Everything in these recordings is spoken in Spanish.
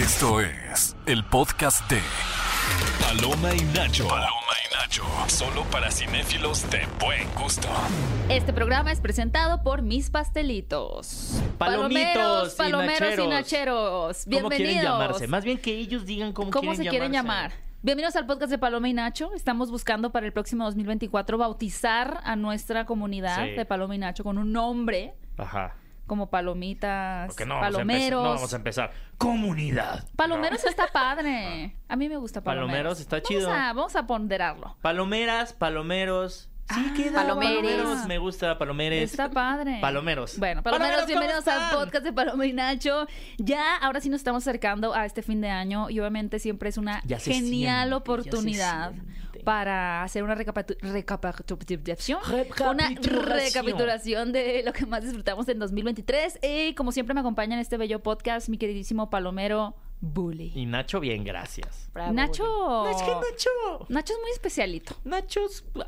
Esto es el podcast de Paloma y Nacho. Paloma y Nacho. Solo para cinéfilos de buen gusto. Este programa es presentado por Mis Pastelitos. Palomitos y palomeros y nacheros. nacheros. ¿Cómo quieren Bienvenidos. llamarse? Más bien que ellos digan cómo, ¿Cómo se quieren llamarse. llamar? Bienvenidos al podcast de Paloma y Nacho. Estamos buscando para el próximo 2024 bautizar a nuestra comunidad Sí. de Paloma y Nacho con un nombre Ajá. Como palomitas, no vamos, palomeros. no vamos a empezar. Comunidad. Palomeros está padre. A mí me gusta palomeros. Palomeros está chido. Vamos a, vamos a ponderarlo. Palomeras, palomeros. Sí, Ah, queda. palomeres. Palomeros. Me gusta, palomeres. Está padre. Palomeros. Bueno, palomeros, Palomeros, ¿cómo bienvenidos al podcast de Paloma y Nacho. Ya, ahora sí nos estamos acercando a este fin de año y obviamente siempre es una genial siente, oportunidad. Para hacer una recapitu- recapitulación. Una Recapitulación. de lo que más disfrutamos en 2023. Y como siempre me acompaña en este bello podcast mi queridísimo palomero Bully. Y Nacho, bien, gracias. Bravo, Nacho... No, es que Nacho. Nacho es muy especialito. Nacho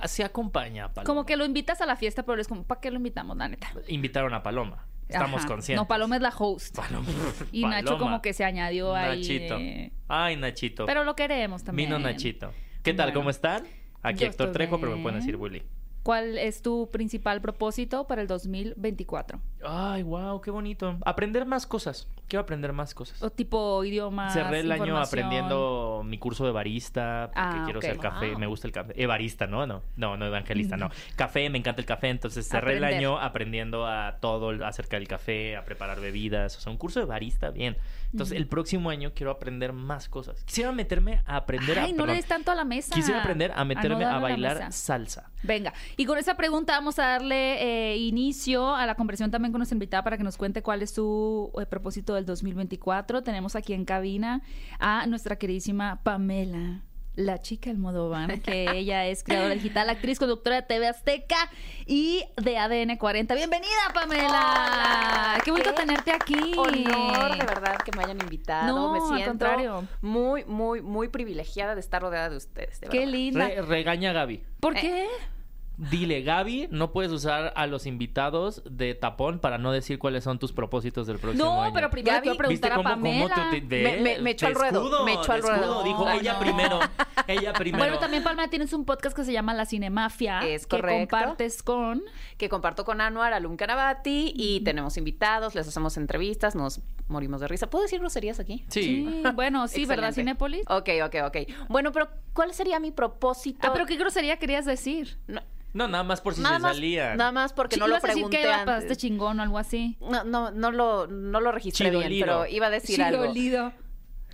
se acompaña a Paloma. Como que lo invitas a la fiesta, pero es como, ¿para qué lo invitamos, la neta? Invitaron a Paloma. Estamos Ajá. conscientes. No, Paloma es la host. Paloma. Y Nacho como que se añadió ahí. Nachito. de- Ay, Nachito. Pero lo queremos también. Vino Nachito. ¿Qué tal? Bueno. ¿Cómo están? Aquí Héctor Trejo, pero me pueden decir Willy. ¿Cuál es tu principal propósito para el 2024? Ay, wow, qué bonito. Aprender más cosas. Quiero aprender más cosas. O tipo idiomas. Cerré el año aprendiendo mi curso de barista, porque Ah, quiero ok. ser café, Wow. me gusta el café. Evarista, ¿no? No, no, no evangelista, no. Café, me encanta el café, entonces cerré el año aprendiendo a todo acerca del café, a preparar bebidas, o sea, un curso de barista, bien. Entonces, el próximo año quiero aprender más cosas. Quisiera meterme a aprender a Ay, no le perdón, des tanto a la mesa. Quisiera aprender a meterme no a, la bailar salsa. Venga, y con esa pregunta vamos a darle eh, inicio a la conversación también con nuestra invitada para que nos cuente cuál es su eh, propósito del 2024. Tenemos aquí en cabina a nuestra queridísima Pamela. La chica Almodóvar, que ella es creadora digital, actriz, conductora de TV Azteca y de ADN 40. Bienvenida, Pamela. Hola, Qué bonito tenerte aquí. Honor, de verdad, que me hayan invitado. No, me al siento contrario. muy, muy, muy privilegiada de estar rodeada de ustedes. de Qué verdad. linda. Re- regaña a Gaby. ¿Por Eh, qué? Dile, Gaby, no puedes usar a los invitados de tapón para no decir cuáles son tus propósitos del próximo No, año. pero primero Gaby, quiero preguntar ¿Viste a cómo, cómo Pamela. te, te- Me- me- me echó te al ruedo, escudo, me echó te al ruedo. escudo, Dijo, No, ella no. primero, ella primero. Bueno, también Palma tienes un podcast que se llama La Cinemafia. Es que correcto. compartes con. Que comparto con Anuar Alun Canabati y tenemos invitados, les hacemos entrevistas, nos morimos de risa. ¿Puedo decir groserías aquí? Sí. bueno, sí, ¿verdad. Cinépolis? Ok, ok, ok. Bueno, pero ¿cuál sería mi propósito? Ah, pero qué grosería querías decir. No, No, nada más por si nada, se más, salía. nada más porque Sí, no lo ibas a decir pregunté que antes. pasaste chingón o algo así. No, no, no lo, no lo registré bien, pero iba a decir algo. Chidolido.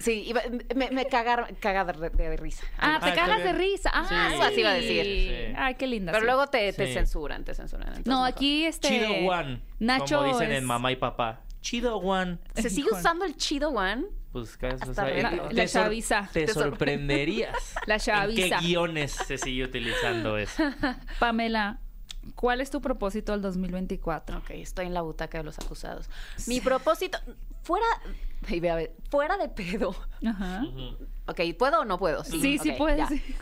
Sí, iba, me, me cagar, caga de, de risa. Ah, te Ah, cagas de risa. Ah, Sí. Algo así iba a decir. Sí. Ay, qué linda. Pero sí. luego te, te Sí. censuran, te censuran. entonces No, aquí este. Chido One. Nacho. Como dicen es- en mamá y papá. Chido One. ¿Se sigue usando el chido one? Pues ¿qué es? O sea, la- te- la te sor- chaviza. Te Te sor- sorprenderías. La ¿En chaviza. qué guiones se sigue utilizando eso? Pamela, ¿cuál es tu propósito del 2024? Ok, estoy en la butaca de los acusados. Mi propósito, fuera, ve a ver, fuera de pedo. Ajá. Ok, ¿puedo o no puedo? Sí, sí ok, puedes. sí.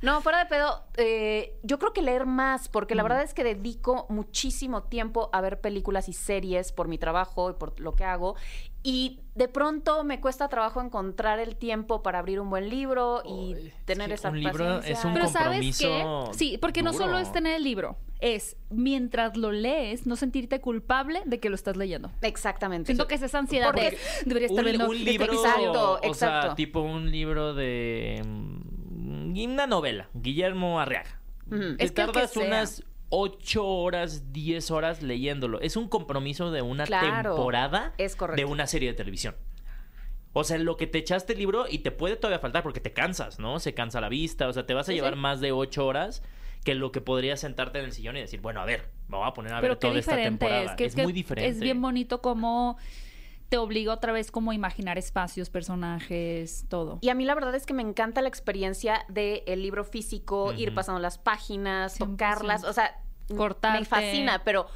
No, fuera de pedo, eh, yo creo que leer más, porque la verdad es que dedico muchísimo tiempo a ver películas y series por mi trabajo y por lo que hago. Y de pronto me cuesta trabajo encontrar el tiempo para abrir un buen libro y Ay, es tener que esa un libro paciencia. es un Pero ¿sabes qué? compromiso Sí, porque no solo es tener el libro, es mientras lo lees, no sentirte culpable de que lo estás leyendo. Exactamente. Siento que es esa ansiedad Porque de debería estar un, viendo un libro, Exacto, o sea, tipo un libro de mm, una novela, Guillermo Arriaga. Te Es que el que tardas unas ocho horas, 10 horas leyéndolo. Es un compromiso de una Claro, temporada es de una serie de televisión. O sea, lo que te echaste el libro y te puede todavía faltar porque te cansas, ¿no? Se cansa la vista, o sea, te vas a Sí, llevar sí. más de ocho horas que lo que podrías sentarte en el sillón y decir, bueno, a ver, me voy a poner a Pero ver toda esta temporada. es, que es que muy diferente. Es bien bonito como te obliga otra vez como a imaginar espacios, personajes, todo. Y a mí la verdad es que me encanta la experiencia del libro físico, ir pasando las páginas, 100%. tocarlas, o sea, Cortarte. me fascina, pero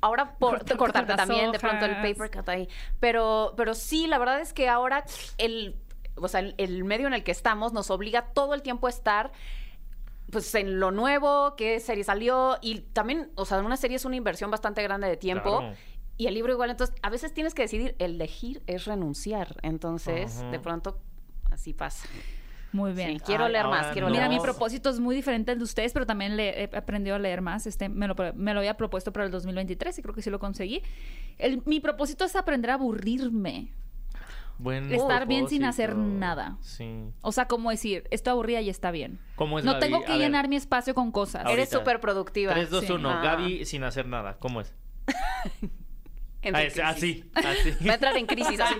ahora por Cortarte también, de pronto el paper cut ahí, pero pero sí, la verdad es que ahora el o sea, el, el medio en el que estamos nos obliga todo el tiempo a estar pues en lo nuevo, qué serie salió y también, o sea, una serie es una inversión bastante grande de tiempo. Claro. Y el libro igual. Entonces, a veces tienes que decidir, elegir es renunciar. Entonces, de pronto, así pasa. Muy bien. Sí, quiero Ay, leer más, quiero no. Mira, leer mi propósito es muy diferente al de ustedes, pero también le he aprendido a leer más. Este, me, lo, me lo había propuesto para el 2023 y creo que sí lo conseguí. El- mi propósito es aprender a aburrirme. Buen Estar bien sin hacer nada. Sí. O sea, como decir, estoy aburrida y está bien. ¿Cómo es no Gaby? tengo A que ver. llenar mi espacio con cosas. Ahorita. Eres súper productiva. 3, 2, Sí. 1. Ah. Gaby sin hacer nada. ¿Cómo es? En Ah, crisis. así, así. Va a entrar en crisis así.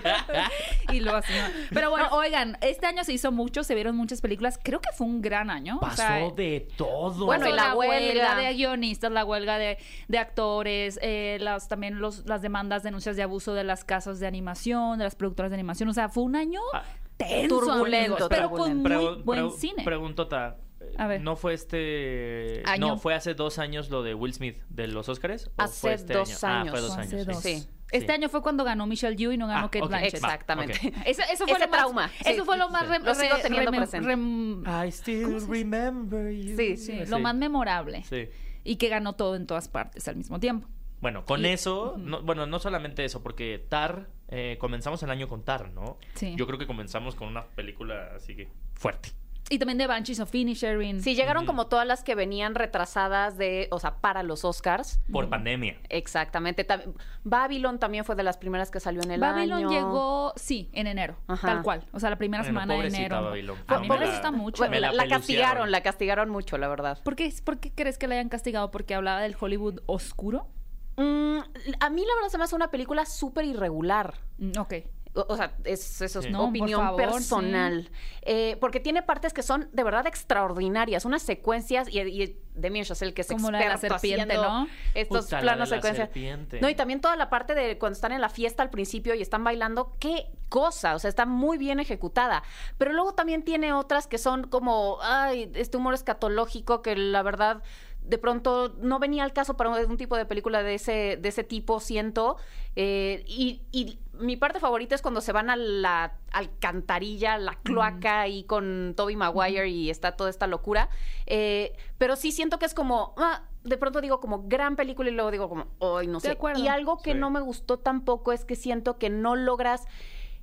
y lo así. ¿no? Pero bueno, oigan, este año se hizo mucho, se vieron muchas películas. Creo que fue un gran año. o Pasó sea, de todo. Bueno, y la huelga. de guionistas, la huelga de, de actores, eh, las, también los, las demandas, denuncias de abuso de las casas de animación, de las productoras de animación. O sea, fue un año Ah, tenso, turbulento, amigos, pero con muy buen cine. Preguntota. A ver. ¿No fue este. Año. No, fue hace dos años lo de Will Smith de los Oscars? ¿O Hace fue este dos año? Ah, años. fue dos Fue años. hace sí. dos. Sí. Este Sí. año fue cuando ganó Michelle Yeoh y no ganó Ah, Kate ok. Blanchett. Exactamente. Eso, eso fue Ese lo más, trauma, Eso sí. fue lo más Sí. re- Lo sigo teniendo presente. rem- I still remember you. sí, sí, lo más memorable. Sí. Y que ganó todo en todas partes al mismo tiempo. Bueno, con Y- eso, no- bueno, no solamente eso, porque Tar, eh, comenzamos el año con Tar, ¿no? Sí. Yo creo que comenzamos con una película así que fuerte. Y también de Banshees of Inisherin. Sí, llegaron como todas las que venían retrasadas de, o sea, para los Oscars. Por pandemia. Exactamente. Tam- Babylon también fue de las primeras que salió en el Babylon año. llegó, sí, en enero, Ajá. tal cual. O sea, la primera Bueno, semana de enero. Babylon. A mí me la- gusta mucho. Me la la, la pelucearon. castigaron, la castigaron mucho, la verdad. ¿Por qué, ¿Por qué crees que la hayan castigado? ¿Porque hablaba del Hollywood oscuro? Mm, a mí la verdad se me hace una película súper irregular. Mm, ok. O, o sea, es, eso es Sí. No, por opinión favor, personal. Eh, porque tiene partes que son de verdad extraordinarias, unas secuencias, y, y Damien Chazelle, que es Como la de la experto serpiente, haciendo ¿no? estos la planos de la secuencias. serpiente. No, y también toda la parte de cuando están en la fiesta al principio y están bailando, qué cosa, o sea, está muy bien ejecutada. Pero luego también tiene otras que son como, ay, este humor escatológico que la verdad de pronto no venía al caso para un, un tipo de película de ese, de ese tipo, siento. Eh, y, y mi parte favorita es cuando se van a la alcantarilla, la cloaca y con Toby Maguire y está toda esta locura. Eh, pero sí siento que es como, ah, de pronto digo como gran película y luego digo como, ay, no De sé. acuerdo. Y algo que Sí. no me gustó tampoco es que siento que no logras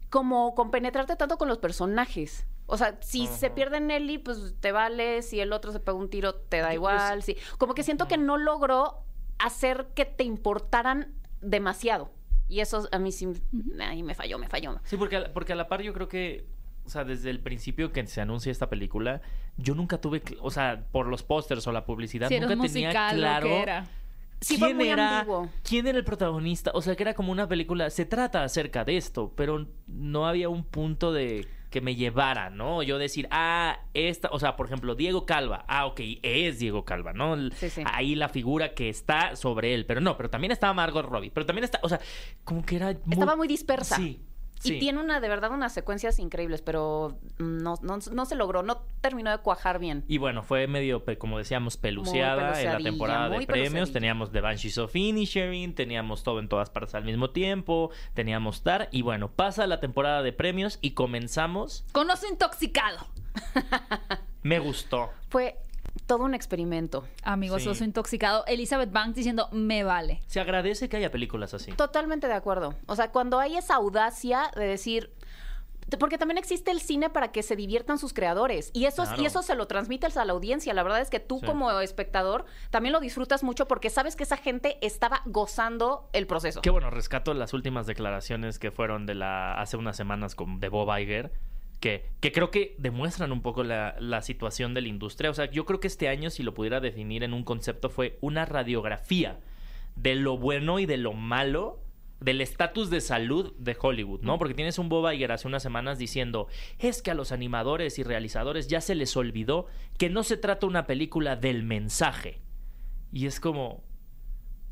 como compenetrarte tanto con los personajes. O sea, si se pierde Nelly, pues te vale. Si el otro se pega un tiro, te da igual. pues, sí. Como que siento que no logró hacer que te importaran demasiado. Y eso a mí sí ay, me falló, me falló. Sí, porque, a- porque a la par yo creo que, o sea, desde el principio que se anuncia esta película, yo nunca tuve, o sea, por los pósters o la publicidad, nunca un tenía musical, claro lo que era. Sí, fue quién muy era, ambiguo. quién era el protagonista. O sea, que era como una película, se trata acerca de esto, pero no había un punto de que me llevara, ¿no? Yo decir, ah, esta, o sea, por ejemplo, Diego Calva, ah, ok, es Diego Calva, ¿no? El- Sí, sí. Ahí la figura que está sobre él, pero no, pero también estaba Margot Robbie, pero también está, o sea, como que era muy... Estaba muy dispersa. Sí, sí. Y tiene una, de verdad, unas secuencias increíbles, pero no, no, no se logró, no terminó de cuajar bien. Y bueno, fue medio, como decíamos, peluceada en la temporada de premios. Teníamos The Banshees of Inisherin, teníamos todo en todas partes al mismo tiempo, teníamos Tar. Y bueno, pasa la temporada de premios y comenzamos. Con oso intoxicado. Me gustó. Fue todo un experimento. Amigos, Sí. oso intoxicado. Elizabeth Banks diciendo, me vale. Se agradece que haya películas así. Totalmente de acuerdo. O sea, cuando hay esa audacia de decir. Porque también existe el cine para que se diviertan sus creadores. Y eso, Claro. y eso se lo transmites a la audiencia. La verdad es que tú, Sí. como espectador, también lo disfrutas mucho porque sabes que esa gente estaba gozando el proceso. Qué bueno, rescato las últimas declaraciones que fueron de la hace unas semanas con de Bob Iger. Que, que creo que demuestran un poco la, la situación de la industria. O sea, yo creo que este año, si lo pudiera definir en un concepto, fue una radiografía de lo bueno y de lo malo del estatus de salud de Hollywood, ¿no? Porque tienes un Bob Iger hace unas semanas diciendo, es que a los animadores y realizadores ya se les olvidó que no se trata una película del mensaje. Y es como,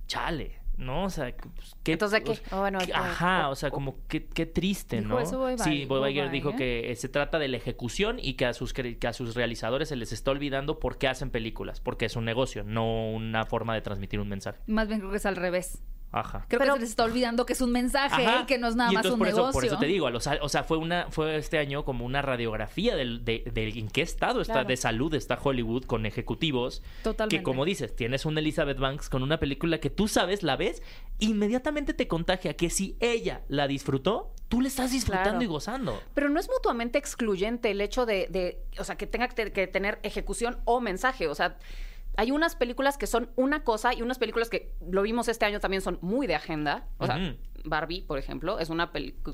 chale, ¿no? O sea, pues, ¿qué, Entonces, ¿qué? Oh, bueno, qué- ajá, o sea, como qué, qué triste, ¿Dijo ¿no? eso Bob sí? Bob Iger dijo Iger? que eh, se trata de la ejecución y que a sus que a sus realizadores se les está olvidando por qué hacen películas, porque es un negocio, no una forma de transmitir un mensaje. Más bien creo que es al revés. Ajá. Creo Pero- que se les está olvidando que es un mensaje Ajá. y que no es nada Y más un por eso, negocio. Por eso te digo, a los- o sea, fue una fue este año como una radiografía del, de, de en qué estado está Claro. de salud está Hollywood con ejecutivos. Totalmente. Que como dices, tienes una Elizabeth Banks con una película que tú sabes, la ves, inmediatamente te contagia que si ella la disfrutó, tú le estás disfrutando Claro. y gozando. Pero no es mutuamente excluyente el hecho de, de, o sea, que tenga que, que tener ejecución o mensaje. O sea, hay unas películas que son una cosa y unas películas que lo vimos este año también son muy de agenda. O sea. Barbie, por ejemplo, es una,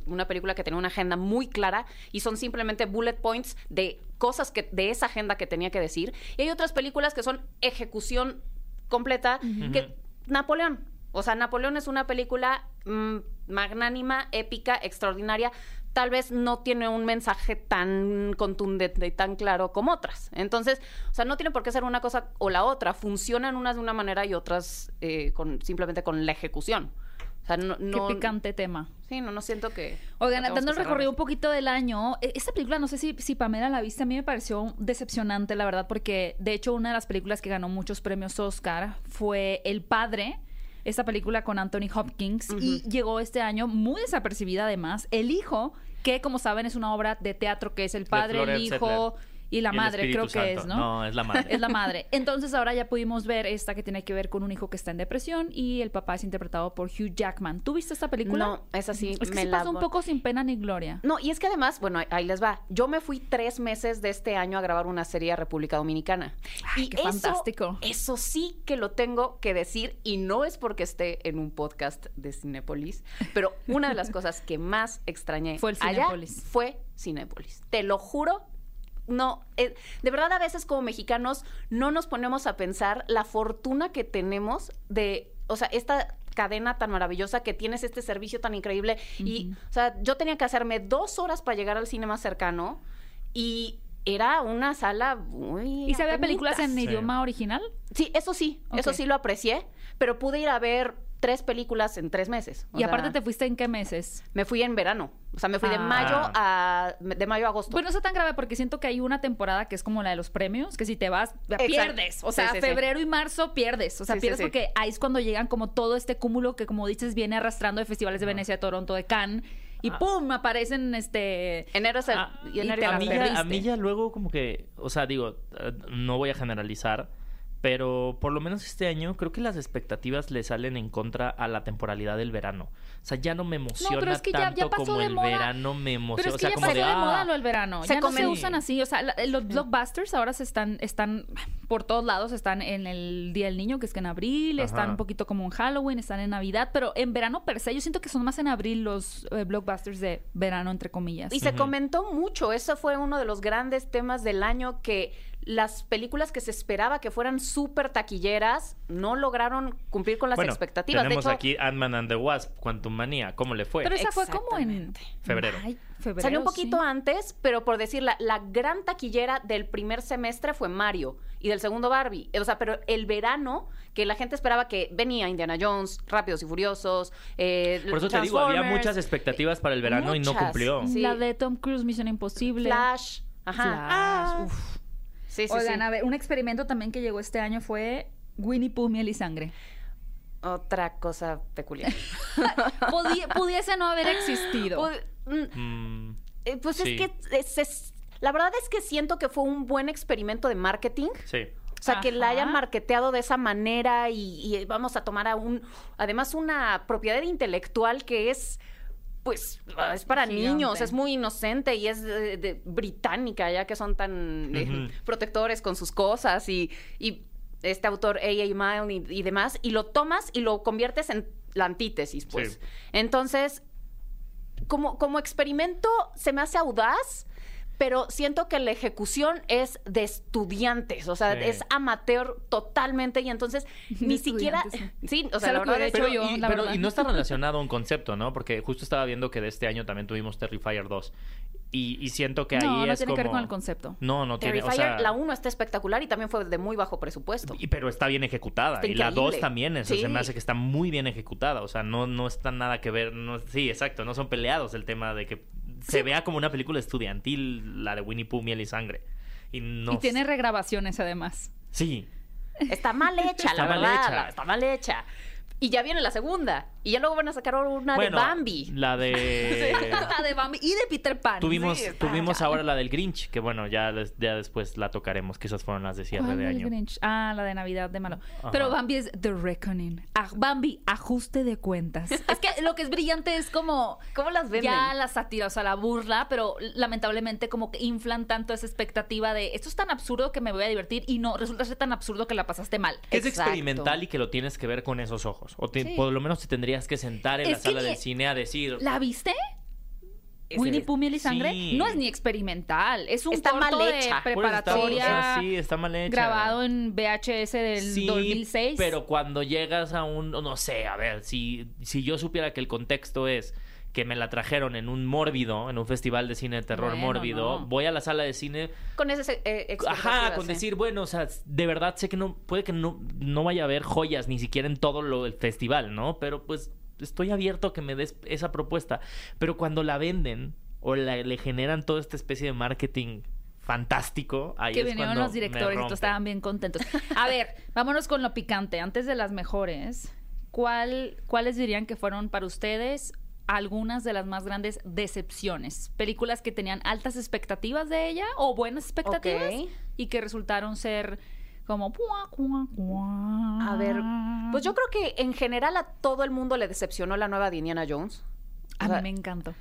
una película que tenía una agenda muy clara y son simplemente bullet points de cosas que de esa agenda que tenía que decir. Y hay otras películas que son ejecución completa, que Napoleón. O sea, Napoleón es una película mm, magnánima, épica, extraordinaria. Tal vez no tiene un mensaje tan contundente y tan claro como otras. Entonces, o sea, no tiene por qué ser una cosa o la otra. Funcionan unas de una manera y otras eh, con, simplemente con la ejecución. O sea, no, no- Qué picante tema. Sí, no, no siento que. Oigan, dando el recorrido un poquito del año, e- esta película, no sé si, si Pamela la viste, a mí me pareció decepcionante, la verdad, porque de hecho una de las películas que ganó muchos premios Oscar fue El Padre, esta película con Anthony Hopkins, y llegó este año muy desapercibida además. El Hijo, que como saben es una obra de teatro que es el padre, el hijo y la Y madre, creo que es. ¿no? No, es la madre. Es la madre. Entonces ahora ya pudimos ver esta que tiene que ver con un hijo que está en depresión y el papá es interpretado por Hugh Jackman. ¿Tú viste esta película? No, esa sí Es que me la pasó un poco sin pena ni gloria. No, y es que además, bueno, ahí- les va. Yo me fui tres meses de este año a grabar una serie a República Dominicana. Ay, y qué eso, fantástico. Eso sí que lo tengo que decir, y no es porque esté en un podcast de Cinépolis, pero una de las cosas que más extrañé Fue el allá Cinépolis. fue Cinépolis. Te lo juro. No, eh, de verdad a veces como mexicanos no nos ponemos a pensar la fortuna que tenemos de, o sea, esta cadena tan maravillosa que tienes este servicio tan increíble y, o sea, yo tenía que hacerme dos horas para llegar al cine más cercano y era una sala muy... ¿Y se apenitas. películas en Sí. idioma original? Sí, eso sí, eso sí lo aprecié, pero pude ir a ver tres películas en tres meses. O y aparte te fuiste en qué meses? me fui en verano, o sea, me fui de Ah. mayo a de mayo a agosto. Pues no está tan grave porque siento que hay una temporada que es como la de los premios, que si te vas, pierdes. O sea, sí, sí. febrero y marzo pierdes. O sea, pierdes sí. porque ahí es cuando llegan como todo este cúmulo que, como dices, viene arrastrando de festivales de Venecia, de Toronto, de Cannes. Y Ah. ¡pum! aparecen este... enero es el- Ah, y enero te y la a, mí febrero. ya, a perdiste. mí ya luego como que, o sea, digo, eh, no voy a generalizar, pero por lo menos este año creo que las expectativas le salen en contra a la temporalidad del verano. O sea, ya no me emociona es que ya- tanto ya pasó como de el moda. verano me emociona. Pero es o que sea, ya como pasó de, de, moda ah, lo del verano. se ya no se usan así. O sea, la- los blockbusters ahora se están, están por todos lados. Están en el Día del Niño, que es que en abril. Ajá. Están un poquito como en Halloween. Están en Navidad. Pero en verano per se, yo siento que son más en abril los eh, blockbusters de verano, entre comillas. Y se comentó mucho, eso fue uno de los grandes temas del año que las películas que se esperaba que fueran súper taquilleras no lograron cumplir con las bueno, expectativas. De tenemos hecho, aquí Ant-Man and the Wasp, Quantum Manía. ¿Cómo le fue? Pero esa fue como en. Febrero. Ay, febrero, Salió un poquito sí. antes, pero por decir, la, la gran taquillera del primer semestre fue Mario y del segundo Barbie. O sea, pero el verano, que la gente esperaba que venía Indiana Jones, Rápidos y Furiosos, eh, Por eso te digo, había muchas expectativas para el verano y no cumplió. Sí. La de Tom Cruise, Misión Imposible. Flash. Ajá. Flash, Ah. uf. Sí, sí, Oigan, sí. a ver, un experimento también que llegó este año fue Winnie Pooh, Miel y Sangre. Otra cosa peculiar. Podía- pudiese no haber existido. Pues, mm, Mm, eh, pues Sí. es que es- es- la verdad es que siento que fue un buen experimento de marketing. sí. O sea, que la hayan marketeado de esa manera y, y vamos a tomar a un, además una propiedad intelectual que es, pues, es para Gigante. niños, es muy inocente y es de- de- británica, ya que son tan eh, protectores con sus cosas y, y este autor A.A. Milne y, y demás, y lo tomas y lo conviertes en la antítesis, pues. Sí. Entonces, como, como experimento se me hace audaz, pero siento que la ejecución es de estudiantes, o sea, Sí. es amateur totalmente y entonces ni siquiera... Sí, o sea, lo que hubiera hecho Pero, yo, y, la pero- verdad. y no está relacionado a un concepto, ¿no? Porque justo estaba viendo que de este año también tuvimos Terrifier 2. Y, y siento que ahí no, no es tiene como... que ver con el concepto. No, no tiene, o Terrifier, sea... la 1 está espectacular y también fue de muy bajo presupuesto. y- pero está bien ejecutada. Está y la 2 increíble. también, eso se Sí. me hace que está muy bien ejecutada. O sea, no, no está nada que ver. No, sí, exacto, no son peleados el tema de que se vea como una película estudiantil, la de Winnie Pooh, Miel y Sangre. Y, no Y tiene regrabaciones además. Sí. Está mal hecha, Está la mal verdad. hecha. está mal hecha. Y ya viene la segunda. Y ya luego van a sacar una Bueno, de Bambi. La de... La de Bambi y de Peter Pan. Tuvimos, Sí, tuvimos ahora la del Grinch, que bueno, ya, ya después la tocaremos, que esas fueron las de cierre ¿Cuál de año. Grinch? Ah, la de Navidad de malo. Ajá. Pero Bambi es The Reckoning. Ah, Bambi, ajuste de cuentas. es que lo que es brillante es como ¿Cómo las venden? ya la sátira, o sea, la burla, pero lamentablemente como que inflan tanto esa expectativa de esto es tan absurdo que me voy a divertir y no, resulta ser tan absurdo que la pasaste mal. Que es Exacto. experimental y que lo tienes que ver con esos ojos. O te- Sí. por lo menos te tendrías que sentar en Es la sala del cine a decir... ¿La viste? Winnie Pooh, Miel y Sangre. Sí. No es ni experimental, es un Está corto mal de hecha. Está- o sea, sí, está mal hecha. grabado en VHS del Sí, 2006. Pero cuando llegas a un, no sé, a ver, si, si yo supiera que el contexto es que me la trajeron en un mórbido, en un festival de cine de terror Bueno, mórbido, no. voy a la sala de cine, Con ese eh, expectativas, ajá, con decir, bueno, o sea, de verdad sé que no, puede que no, no vaya a haber joyas ni siquiera en todo lo del festival, ¿no? Pero pues estoy abierto a que me des esa propuesta. Pero cuando la venden o la- le generan toda esta especie de marketing fantástico, ahí que es vinieron los directores estaban bien contentos. A ver, vámonos con lo picante. Antes de las mejores, ¿cuál, ¿cuáles dirían que fueron para ustedes algunas de las más grandes decepciones? Películas que tenían altas expectativas de ella o buenas expectativas y que resultaron ser como... A ver, pues yo creo que en general a todo el mundo le decepcionó la nueva de Indiana Jones. A O sea, mí me encantó.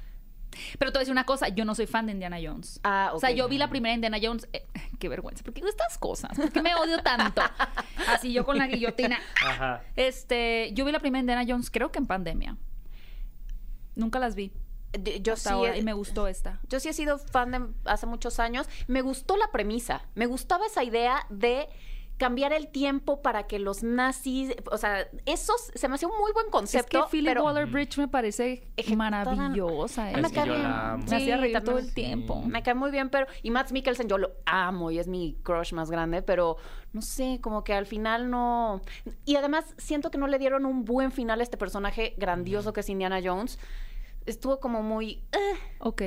Pero te voy a decir una cosa, yo no soy fan de Indiana Jones. Ah, O sea, yo vi la primera Indiana Jones. eh, qué vergüenza, porque estas cosas, ¿por qué me odio tanto? Así yo con la guillotina. Ajá. Este, yo vi la primera Indiana Jones, creo que en pandemia. Nunca las vi Yo hasta sí, ahora y me gustó esta. yo sí he sido fan de hace muchos años. Me gustó la premisa. Me gustaba esa idea de cambiar el tiempo para que los nazis, o sea, eso se me hacía un muy buen concepto. es que Philip pero Waller-Bridge me parece maravillosa. Es me hacía reír todo el tiempo. Me cae muy bien, pero y Matt Mikkelsen yo lo amo y es mi crush más grande, pero no sé, como que al final no y además siento que no le dieron un buen final a este personaje grandioso que es Indiana Jones. Estuvo como muy eh, Ok.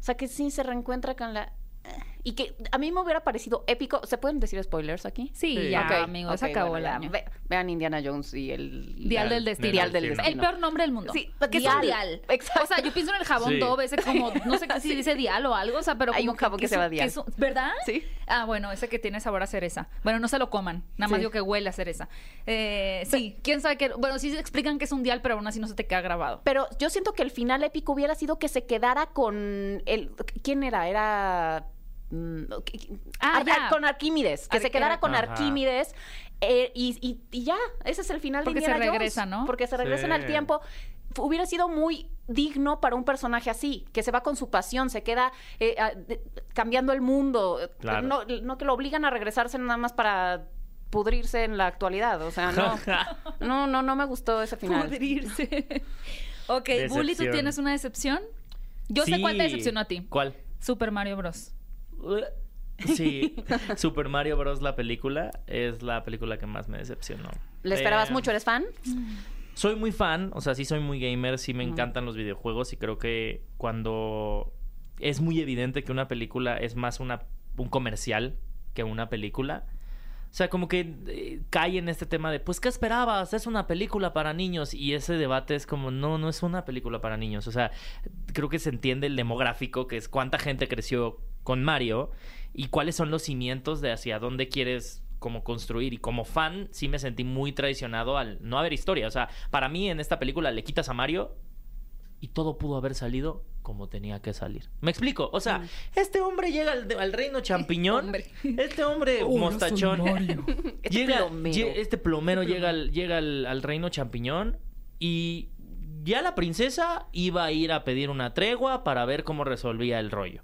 o sea, que sí se reencuentra con la eh, y que a mí me hubiera parecido épico. ¿Se pueden decir spoilers aquí? Sí, Sí. ya, Ok, amigos, ok, acabó bueno. Ve- vean Indiana Jones y el Dial del destino. Dial del destino. El peor nombre del mundo. Sí, porque es dial. un dial. Exacto. O sea, yo pienso en el jabón Sí. Dove, ese como, no sé si dice dial o algo, o sea, pero Hay como un jabón que es se llama un- dial. es un- ¿Verdad? Sí. Ah, bueno, ese que tiene sabor a cereza. Bueno, no se lo coman, nada más Sí. digo que huele a cereza. Eh, sí, quién sabe qué. Bueno, sí explican que es un dial, pero aún así no se te queda grabado. Pero yo siento que el final épico hubiera sido que se quedara con el ¿quién era? Era Ah, Ar- ya. con Arquímedes, que Ar- se quedara con Ajá. Arquímedes eh, y, y- y ya, ese es el final Porque de se Indiana Jones. regresa, ¿no? Porque se regresan al Sí. tiempo. F- Hubiera sido muy digno para un personaje así, que se va con su pasión, se queda eh, a- de- cambiando el mundo. Claro. No, no que lo obligan a regresarse nada más para pudrirse en la actualidad. O sea, no. No, no, no me gustó ese final. Pudrirse. ok, Bully, ¿tú tienes una decepción? Yo sé cuál te decepcionó a ti. ¿Cuál? Super Mario Bros. Sí, Super Mario Bros. la película es la película que más me decepcionó. ¿Le esperabas Eh, mucho? ¿Eres fan? Soy muy fan, o sea, sí soy muy gamer, sí me encantan los videojuegos y creo que cuando es muy evidente que una película es más una, un comercial que una película. O sea, como que eh, cae en este tema de, pues, ¿qué esperabas? Es una película para niños. Y ese debate es como, no, no es una película para niños. O sea, creo que se entiende el demográfico, que es cuánta gente creció con Mario y cuáles son los cimientos de hacia dónde quieres como construir. Y como fan, sí me sentí muy traicionado al no haber historia. O sea, para mí en esta película le quitas a Mario y todo pudo haber salido como tenía que salir. ¿Me explico? O sea, este hombre llega al, al reino champiñón. Hombre. Este hombre mostachón. Este llega, plomero. lle- este plomero llega, al, llega al, al reino champiñón y ya la princesa iba a ir a pedir una tregua para ver cómo resolvía el rollo.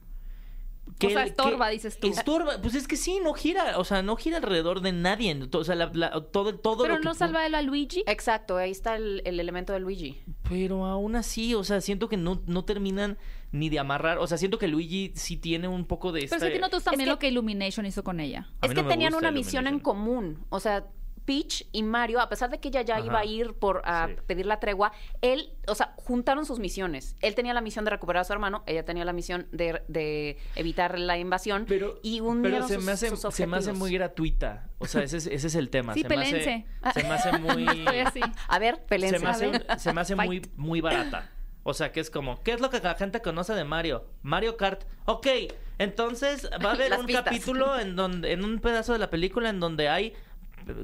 O sea, estorba, dices tú. Estorba, pues es que sí, no gira, o sea, no gira alrededor de nadie. O sea, la- la- todo, todo Pero lo que no salva él a Luigi. Exacto, ahí está el, el elemento de Luigi. Pero aún así, o sea, siento que no, no terminan ni de amarrar. O sea, siento que Luigi sí tiene un poco de Pero esta... es que no tú también que- lo que Illumination hizo con ella. Es que no tenían una misión en común. O sea, Peach y Mario, a pesar de que ella ya Ajá. iba a ir por a Sí. pedir la tregua, él, o sea, juntaron sus misiones. Él tenía la misión de recuperar a su hermano, ella tenía la misión de, de evitar la invasión. Pero, y pero unieron se, sus, me hace, sus se me hace muy gratuita. O sea, ese es, ese es el tema. Sí, se, me hace, pelense. se me hace muy... Estoy así. A ver, pelense. se me hace, A ver. se me hace muy, muy barata. O sea, que es como, ¿qué es lo que la gente conoce de Mario? Mario Kart. Ok, entonces va a haber Las un pistas. capítulo en donde, en un pedazo de la película en donde hay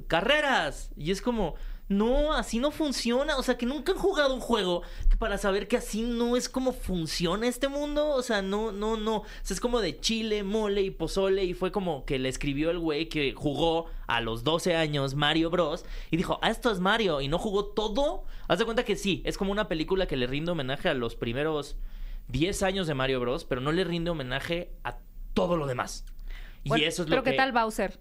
carreras. Y es como, no, así no funciona. O sea, que nunca han jugado un juego para saber que así no es como funciona este mundo. O sea, no, no, no. O sea, es como de chile, mole y pozole. Y fue como que le escribió el güey que jugó a los 12 años Mario Bros. Y dijo, ah, esto es Mario. Y no jugó todo. Haz de cuenta que sí, es como una película que le rinde homenaje a los primeros 10 años de Mario Bros. Pero no le rinde homenaje a todo lo demás. Y eso es Pero lo que... ¿qué tal Bowser?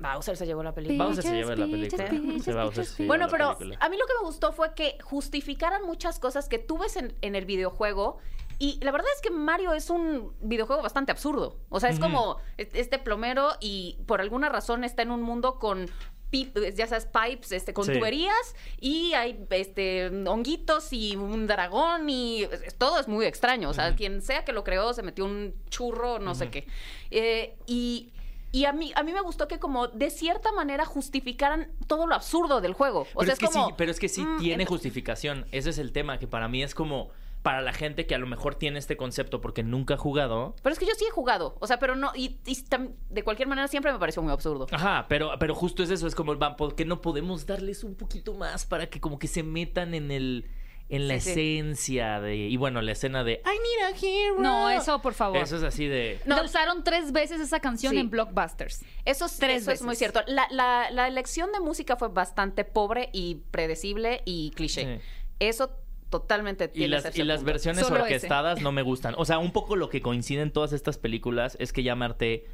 Bowser se llevó la película. Bowser se lleva la película. Se Bowser Bueno, la pero película. a mí lo que me gustó fue que justificaran muchas cosas que tú ves en, en el videojuego. Y la verdad es que Mario es un videojuego bastante absurdo. O sea, es como es- este plomero y por alguna razón está en un mundo con pip- ya sabes, pipes, este, con Sí. tuberías y hay este honguitos y un dragón y es- todo es muy extraño. O sea, quien sea que lo creó se metió un churro, no sé qué. Eh, y y a mí, a mí me gustó que como de cierta manera justificaran todo lo absurdo del juego. O pero, sea, es que como, sí, pero es que sí mm, tiene justificación. Ese es el tema, que para mí es como para la gente que a lo mejor tiene este concepto porque nunca ha jugado. Pero es que yo sí he jugado. O sea, pero no. Y, y tam- de cualquier manera siempre me pareció muy absurdo. Ajá, pero, pero justo es eso, es como, va, ¿por qué no podemos darles un poquito más para que como que se metan en el en la Sí, sí. esencia de y bueno, la escena de I need a hero. No, eso, por favor. Eso es así de No. No. usaron tres veces esa canción Sí. en blockbusters. Eso, es- Tres eso es muy cierto. La, la- la elección de música fue bastante pobre y predecible y cliché. Sí. Eso totalmente Y tiene las, ese y las versiones Solo ese. orquestadas no me gustan. O sea, un poco lo que coincide en todas estas películas es que llamarte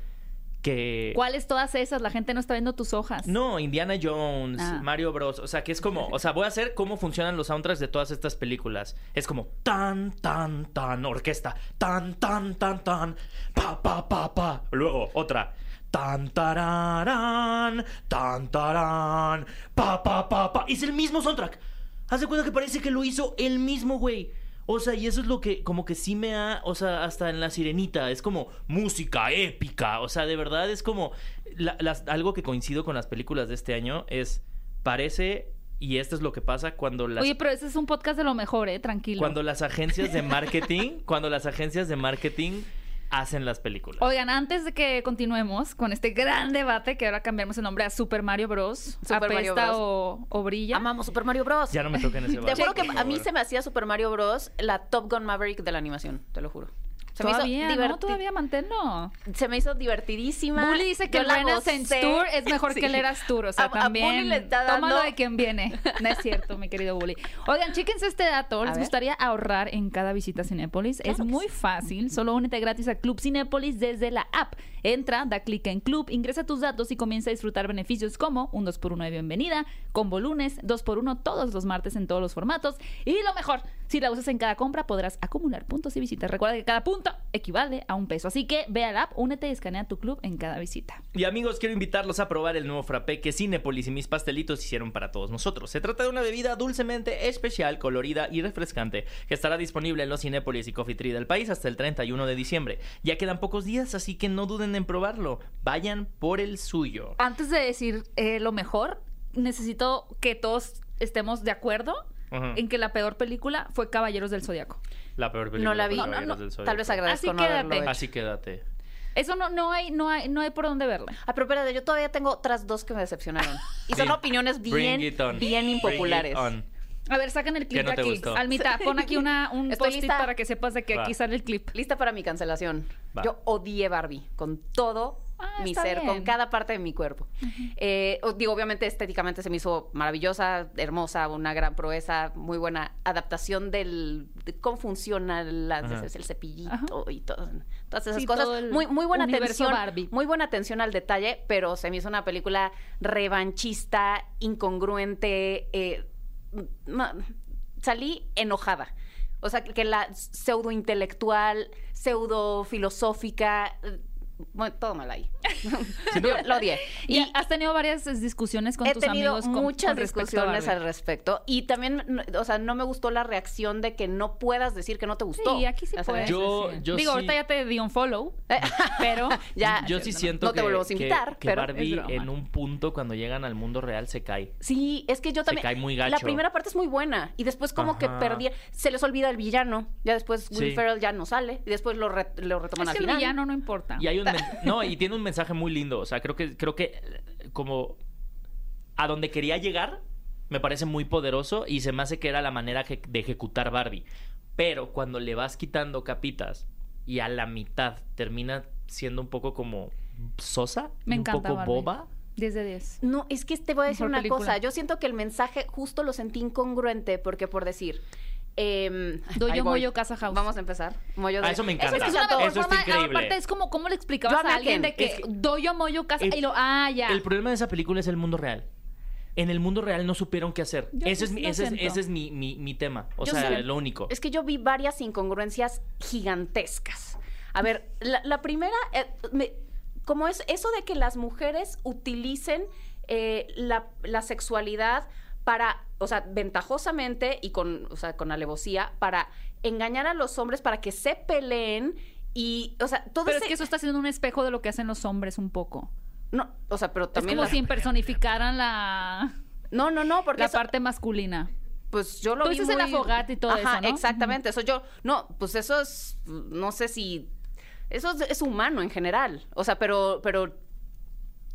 que ¿Cuáles todas esas? La gente no está viendo tus hojas. No, Indiana Jones, Ah. Mario Bros. O sea, que es como, o sea, voy a hacer cómo funcionan los soundtracks de todas estas películas. Es como tan, tan, tan, orquesta, tan, tan, tan, tan, pa, pa, pa, pa. Luego, otra. Tan, tararán, tan, tarán, pa, pa, pa, pa. Es el mismo soundtrack. Haz de cuenta que parece que lo hizo el mismo güey. O sea, y eso es lo que como que sí me ha, o sea, hasta en La Sirenita, es como música épica, o sea, de verdad es como, la- las- algo que coincido con las películas de este año es, parece, y esto es lo que pasa cuando las, Oye, pero ese es un podcast de lo mejor, ¿eh? Tranquilo. cuando las agencias de marketing, cuando las agencias de marketing hacen las películas. Oigan, antes de que continuemos con este gran debate, que ahora cambiamos el nombre a Super Mario Bros. Super Mario Bros. O, o brilla. Amamos Super Mario Bros. Ya no me toquen ese Te juro que a mí se me hacía Super Mario Bros. la Top Gun Maverick de la animación, te lo juro. Se me hizo Todavía, ¿no? Todavía manténlo. Se me hizo divertidísima. Bully dice que gocé. Tour es mejor Sí. que el Eras Tour. O sea, A- a también. está dando- Tómalo de quien viene. No es cierto, mi querido Bully. Oigan, chíquense este dato. A ¿Les ver. gustaría ahorrar en cada visita a Cinépolis? Claro es muy sí. fácil. Solo únete gratis a Club Cinépolis desde la app. Entra, da clic en Club, ingresa tus datos y comienza a disfrutar beneficios como un 2x1 de bienvenida, combo lunes, 2x1 todos los martes en todos los formatos. Y lo mejor, si la usas en cada compra, podrás acumular puntos y visitas. Recuerda que cada punto equivale a un peso. Así que ve a la app, únete y escanea tu club en cada visita. Y amigos, quiero invitarlos a probar el nuevo frappé que Cinepolis y mis pastelitos hicieron para todos nosotros. Se trata de una bebida dulcemente especial, colorida y refrescante que estará disponible en los Cinepolis y Coffee Tree del país hasta el 31 de diciembre. Ya quedan pocos días, así que no duden en probarlo. Vayan por el suyo. Antes de decir eh, lo mejor, necesito que todos estemos de acuerdo Ajá. en que la peor película fue Caballeros del Zodiaco. La peor película. No la vi. No, no, no. Tal vez agradezco Así quédate. hecho. Así quédate. Eso no, no hay, no hay, no hay por dónde verla. Ah, pero espérate, yo todavía tengo otras dos que me decepcionaron. Y son Sí. opiniones bien, bien impopulares. A ver, sacan el clip ¿Qué no aquí. Almita, pon aquí una, un lista. para que sepas de que Va. aquí sale el clip. Lista para mi cancelación. Va. Yo odié Barbie con todo Ah, mi ser, bien. con cada parte de mi cuerpo. Eh, digo, obviamente estéticamente se me hizo maravillosa, hermosa, una gran proeza, muy buena adaptación del, de cómo funciona la- el cepillito Ajá. y todo- todas esas Sí, cosas. Muy, muy buena atención, Barbie. muy buena atención al detalle, pero se me hizo una película revanchista, incongruente. eh, no, salí enojada. O sea, que la pseudo intelectual, pseudo filosófica, eh, bueno, todo mal ahí. Yo lo odié. Y Y has tenido varias eh, discusiones con he tus tenido amigos con- muchas con discusiones al respecto. Y también, no- o sea, no me gustó la reacción de que no puedas decir que no te gustó. Sí, aquí sí puedes. Yo- Digo, sí- ahorita ya te di un follow, pero... Ya, Yo sí siento no te que, volvemos a que- invitar, que pero Barbie en un punto cuando llegan al mundo real se cae. Sí, es que yo Se también. cae muy La gacho. primera parte es muy buena. Y después, como que perdí. Se les olvida el villano. Ya después Will Sí. Ferrell ya no sale. Y después lo, re- lo retoman Es al que el final. villano no importa. Y hay un no, y tiene un mensaje muy lindo. O sea, creo que, creo que eh, como a donde quería llegar, me parece muy poderoso y se me hace que era la manera de ejecutar Barbie. Pero cuando le vas quitando capitas y a la mitad termina siendo un poco como sosa, y un poco Barbie. boba. 10 de 10. No, es que te voy a decir Mejor una película. cosa. Yo siento que el mensaje justo lo sentí incongruente. Porque por decir. Em, Doyo. Moyo Casa House. Vamos a empezar. Moyo Ah, de- eso me encanta. Es que es una encantó. mejor Eso está forma, increíble. aparte es como cómo le explicabas a alguien de que Es que- doyo moyo casa Es- y lo ah ya. El problema de esa película es el mundo real. En el mundo real no supieron qué hacer. Ese es, mi, lo ese es, siento. ese es mi, mi- mi tema. O Yo sea, lo único. Es que yo vi varias incongruencias gigantescas. A ver, la, la primera, eh, me- como es eso de que las mujeres utilicen eh, la, la sexualidad para, o sea, ventajosamente y con, o sea, con alevosía, para engañar a los hombres para que se peleen y, o sea, todo Pero es que eso está siendo un espejo de lo que hacen los hombres un poco. No, o sea, pero Es también... como las- si personificaran la, No, no, no, porque la eso- parte masculina. Pues yo lo Tú vi dices en la muy- fogata y todo Ajá, eso, ¿no? exactamente. Eso yo... No, pues eso es... No sé si... Eso es, es humano en general. O sea, pero... pero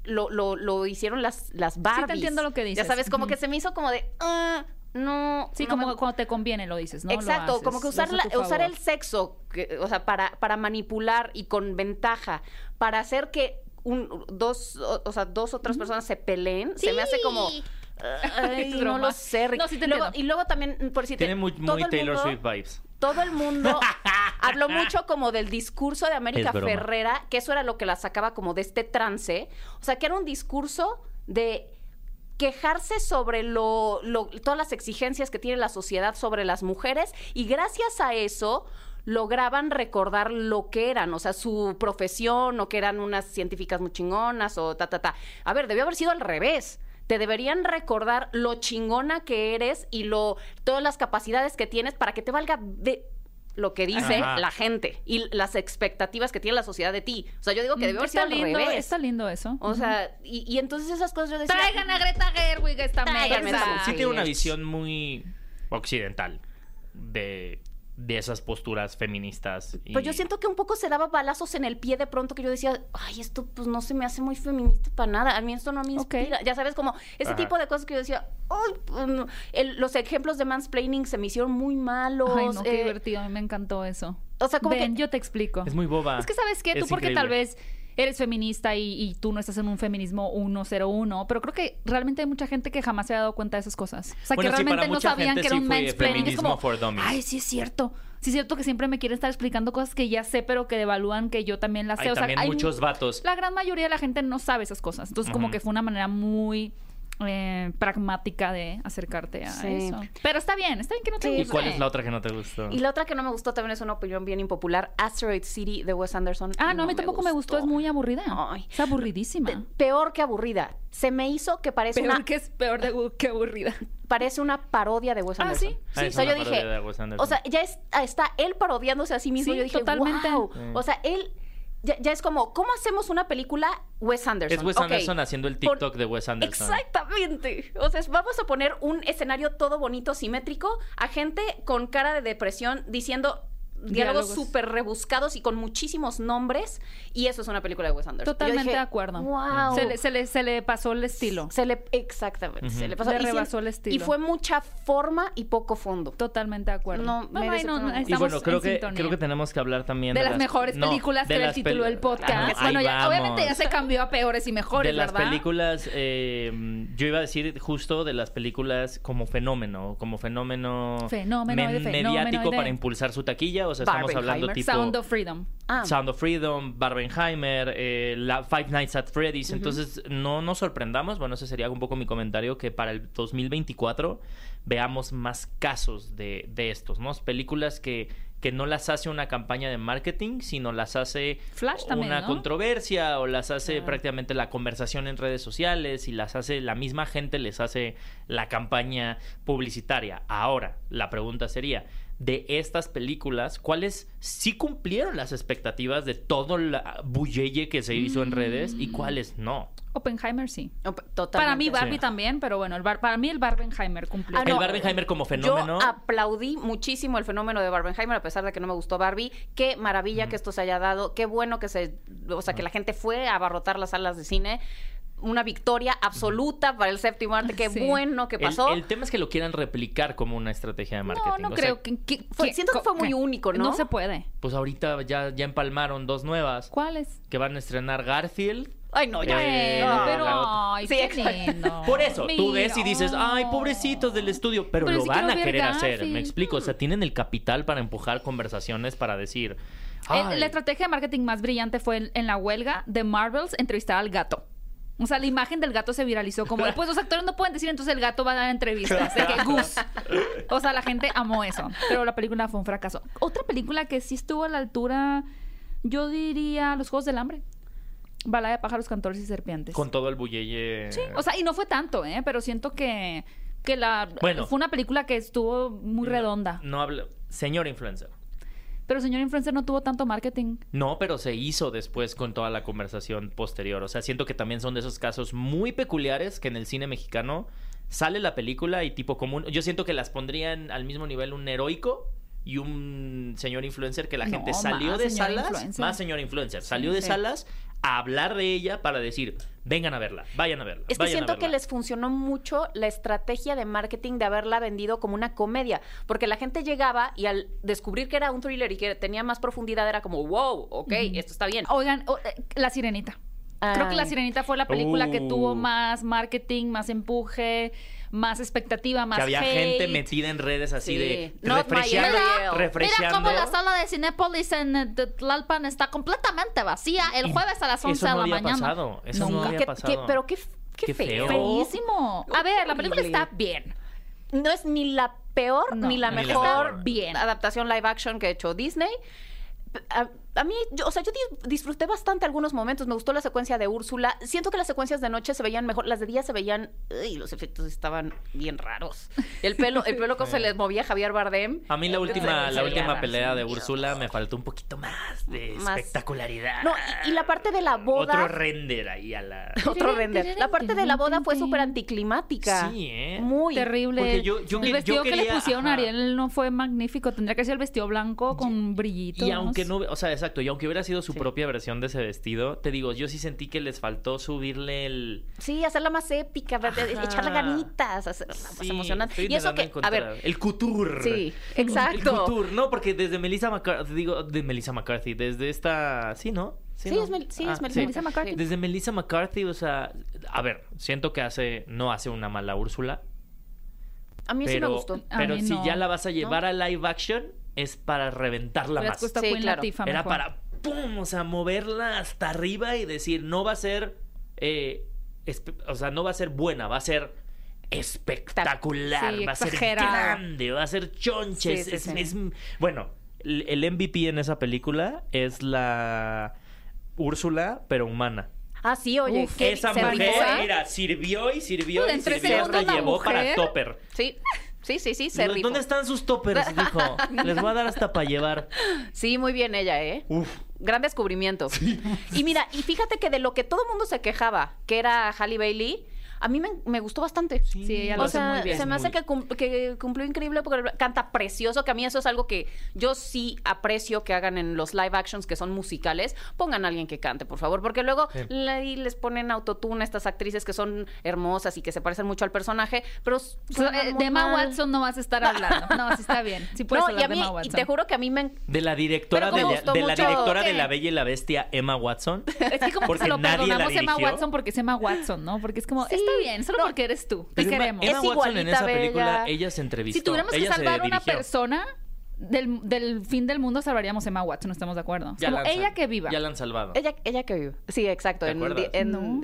lo, lo, lo hicieron las, las Barbies. entiendo lo que dices. Ya sabes, como que se me hizo como de... "Ah, no... Sí, no como me- cuando te conviene lo dices, ¿no? Lo Exacto, haces, como que usar, la- usar el sexo, que- o sea, para, para manipular y con ventaja, para hacer que un, dos, o, o sea, dos otras personas se peleen, se me hace como... Ay, no lo sé, Rick. No, sí te y, luego, entiendo. y luego también, por si te- Tiene muy, todo muy el Taylor mundo- Swift vibes. todo el mundo habló mucho como del discurso de América. Ferrera, que eso era lo que la sacaba como de este trance. O sea, que era un discurso de quejarse sobre lo, lo- todas las exigencias que tiene la sociedad sobre las mujeres y gracias a eso lograban recordar lo que eran, o sea, su profesión o que eran unas científicas muy chingonas o ta, ta, ta. A ver, debió haber sido al revés. Te deberían recordar lo chingona que eres y lo todas las capacidades que tienes para que te valga de lo que dice Ajá. la gente y las expectativas que tiene la sociedad de ti. O sea, yo digo que Mm, debió haber sido al lindo, revés. está lindo eso. O sea, y, y entonces esas cosas yo decía... Traigan a Greta Gerwig esta mesa. esa- Sí tiene una visión muy occidental de, de esas posturas feministas. y- Pues yo siento que un poco se daba balazos en el pie de pronto que yo decía, ay, esto pues no se me hace muy feminista para nada, a mí esto no me inspira. Ya sabes, como ese Ajá. tipo de cosas que yo decía, ay, pues, no". El- los ejemplos de mansplaining se me hicieron muy malos. Ay, no, qué eh, divertido. A mí me encantó eso. O sea, como Ven, que... yo te explico. Es muy boba. Es que sabes qué, tú Es porque tal vez eres feminista y, y tú no estás en un feminismo 101, pero creo que realmente hay mucha gente que jamás se ha dado cuenta de esas cosas. O sea, Bueno, que sí, realmente no sabían que era un mansplaining. Es como, ay, sí es cierto. Sí es cierto que siempre me quieren estar explicando cosas que ya sé, pero que devalúan que yo también las sé. Hay o sea, también hay muchos vatos. La gran mayoría de la gente no sabe esas cosas. Entonces, como que fue una manera muy eh, pragmática de acercarte a Sí. eso. Pero está bien, está bien que no te Sí, ¿Y cuál es la otra que no te gustó? Y la otra que no me gustó también es una opinión bien impopular, Asteroid City de Wes Anderson. Ah, no, a mí tampoco me gustó, es muy aburrida. Ay. Es aburridísima. Pe- Peor que aburrida. Se me hizo que parece Peor una que es peor de que aburrida. parece una parodia de Wes Ah, Anderson. ¿sí? Ah, es o sea, yo dije, parodia de Wes Anderson. o sea, ya es- está él parodiándose a sí mismo. Sí, yo dije, totalmente. wow. Sí. O sea, él ya, ya es como, ¿cómo hacemos una película Wes Anderson? Es Wes. Anderson haciendo el TikTok de Wes Anderson. Exactamente. O sea, vamos a poner un escenario todo bonito, simétrico, a gente con cara de depresión diciendo diálogos súper rebuscados y con muchísimos nombres. Y eso es una película de Wes Anderson. Totalmente dije, de acuerdo. Wow. Se le, se, le, se le pasó el estilo. Se le, exactamente, se le pasó. Le rebasó el estilo. Y fue mucha forma y poco fondo. Totalmente de acuerdo. No, me ay, decepcionó mucho. Y bueno, creo en que, sintonía. creo que tenemos que hablar también de, de, las, mejores no, películas de que el las título del podcast. Ah, bueno, ya, obviamente ya se cambió a peores y mejores, de las ¿verdad? películas, eh, yo iba a decir justo de las películas como fenómeno, como fenómeno, Fenómeno y de fenómeno mediático de- para impulsar su taquilla. O sea, estamos hablando tipo Sound of Freedom. Ah, Sound of Freedom, Barbenheimer, eh, la Five Nights at Freddy's. Entonces, no nos sorprendamos. Bueno, ese sería un poco mi comentario, que para el 2024 veamos más casos de, de estos, ¿no? Películas que, que no las hace una campaña de marketing, sino las hace Flash también, una ¿no? controversia o las hace prácticamente la conversación en redes sociales y las hace la misma gente les hace la campaña publicitaria. Ahora, la pregunta sería, de estas películas, ¿cuáles sí cumplieron las expectativas de todo el bulleye que se hizo en redes y cuáles no? Oppenheimer sí. Totalmente. Para mí Barbie Sí. también, pero bueno, el bar- para mí el Barbenheimer cumplió. Ah, El Barbenheimer como fenómeno. Yo aplaudí muchísimo el fenómeno de Barbenheimer, a pesar de que no me gustó Barbie. Qué maravilla que esto se haya dado. Qué bueno que se. O sea, que la gente fue a abarrotar las salas de cine. Una victoria absoluta para el séptimo arte. Qué Sí. bueno que pasó. El, tema es que lo quieran replicar como una estrategia de marketing. no, no O sea, creo que, que- Fue- que- siento que fue muy que- único, ¿no? No se puede. Pues ahorita ya, ya empalmaron dos nuevas ¿Cuáles? que van a estrenar Garfield. Ay, no, ya. Eh, Bueno, la pero ay, Sí, qué exacto. lindo. Por eso, tú ves y dices, ay, pobrecitos del estudio, pero, Pero lo van a querer hacer. Garfield. Me explico, o sea, tienen el capital para empujar conversaciones para decir, Eh, ay, La estrategia de marketing más brillante fue en, en la huelga de Marvels entrevistar al gato. O sea, la imagen del gato se viralizó como después los actores no pueden decir, entonces el gato va a dar entrevistas. De que Gus. O sea, la gente amó eso. Pero la película fue un fracaso. Otra película que sí estuvo a la altura, yo diría Los Juegos del Hambre. Balada de pájaros, cantores y serpientes. con todo el bulleye. Sí, o sea, y no fue tanto, ¿eh? Pero siento que, que la Bueno. fue una película que estuvo muy redonda. No hablo, señor influencer. Pero señor influencer no tuvo tanto marketing. No, pero se hizo después con toda la conversación posterior. O sea, siento que también son de esos casos muy peculiares que en el cine mexicano sale la película y tipo común. Yo siento que las pondrían al mismo nivel un heroico y un señor influencer que la No, gente salió de salas, influencer. más señor influencer, salió Sí, de sí. salas a hablar de ella para decir, vengan a verla, vayan a verla. Es que siento que verla". les funcionó mucho la estrategia de marketing de haberla vendido como una comedia, porque la gente llegaba y al descubrir que era un thriller y que tenía más profundidad era como, wow, ok, esto está bien. Oigan, eh, La Sirenita. Creo que La. Sirenita fue la película que Uh. tuvo más marketing, más empuje, más expectativa, más que había hate. gente metida en redes así Sí. de Not my refrescando, area. refrescando. sala de Cinépolis en eh, Tlalpan está completamente vacía el jueves a las 11 eso de no la había mañana. pasado, eso no Nunca. había ¿Qué- pasado. qué- pero qué, qué Qué feo. Feísimo. A ver, la película está bien. No es ni la peor No, ni la ni la mejor. Bien. adaptación live action que ha hecho Disney. A, a mí, yo, o sea, yo di- disfruté bastante algunos momentos. Me gustó la secuencia de Úrsula. Siento que las secuencias de noche se veían mejor. Las de día se veían. Y los efectos estaban bien raros. El pelo, el pelo que se les movía a Javier Bardem. A mí la última, la última pelea de Úrsula me faltó un poquito más de Más- espectacularidad. No, y, y la parte de la boda. Otro render ahí a la... Otro render. La parte de la boda fue súper anticlimática. Sí, ¿eh? Muy. Terrible. Porque yo- yo el que- yo vestido que le quería- pusieron a. Ariel no fue magnífico. Tendría que ser el vestido blanco con brillitos. Y aunque no, o sea, exacto, y aunque hubiera sido su propia versión de ese vestido, te digo, yo sí sentí que les faltó subirle el... Sí, hacerla más épica, echarle ganitas, hacerla más Sí, emocionante. Y eso que, a ver, El couture. Sí, El exacto. couture, no, porque desde Melissa McCarthy, digo, de Melissa McCarthy, desde esta... Sí, ¿no? Sí, ¿no? es Mel- sí, es Ah, Melissa Melissa McCarthy. Desde Melissa McCarthy, o sea, a ver, siento que hace, no hace una mala Úrsula, a mí sí me gustó. Pero si no. ya la vas a llevar a live action, es para reventarla más. Sí, Queen claro. Era mejor. para, ¡pum! O sea, moverla hasta arriba y decir, no va a ser, eh, o sea, no va a ser buena, va a ser espectacular, Sí, va a ser grande, va a ser chonches. Sí, sí, es- sí. es- bueno, el MVP en esa película es la Úrsula, pero humana. Ah, sí, oye, Uf, qué Esa mujer, mira, sirvió y sirvió Pues, y sirvió, hasta llevó para topper. Sí, sí, sí, sí, se ¿Dó- rifó. ¿Dónde están sus toppers? Dijo. Les voy a dar hasta para llevar. Sí, muy bien ella, ¿eh? Uf. Gran descubrimiento. Y mira, y fíjate que de lo que todo el mundo se quejaba, que era Halle Bailey, a mí me, me gustó bastante. Sí, ella lo O hace sea, muy bien. se me hace Muy- que, cum- que cumplió increíble porque canta precioso, que a mí eso es algo que yo sí aprecio que hagan en los live actions que son musicales. Pongan a alguien que cante, por favor, porque luego Sí. le- les ponen autotune a estas actrices que son hermosas y que se parecen mucho al personaje, pero O sea, suenan eh, de Emma. Watson no vas a estar hablando. No, sí está bien. Sí puedes No, y hablar a de mí, Emma y Watson. te juro que a mí me De la directora, de, la- de directora de que- La Bella y la Bestia, Emma Watson. Es que como que Porque se lo perdonamos a Emma. Watson porque es Emma Watson, ¿no? Porque es como, Sí. Está bien, solo No. porque eres tú. Te Pero queremos. Emma Es Watson en esa película, bella. ella se entrevistó. si tuviéramos que salvar a una dirigió. persona del, del fin del mundo, salvaríamos a Emma Watson, no estamos de acuerdo. Ya como la ella que viva. Ya la han salvado. Ella, ella que vive. Sí, exacto. ¿Te En, No.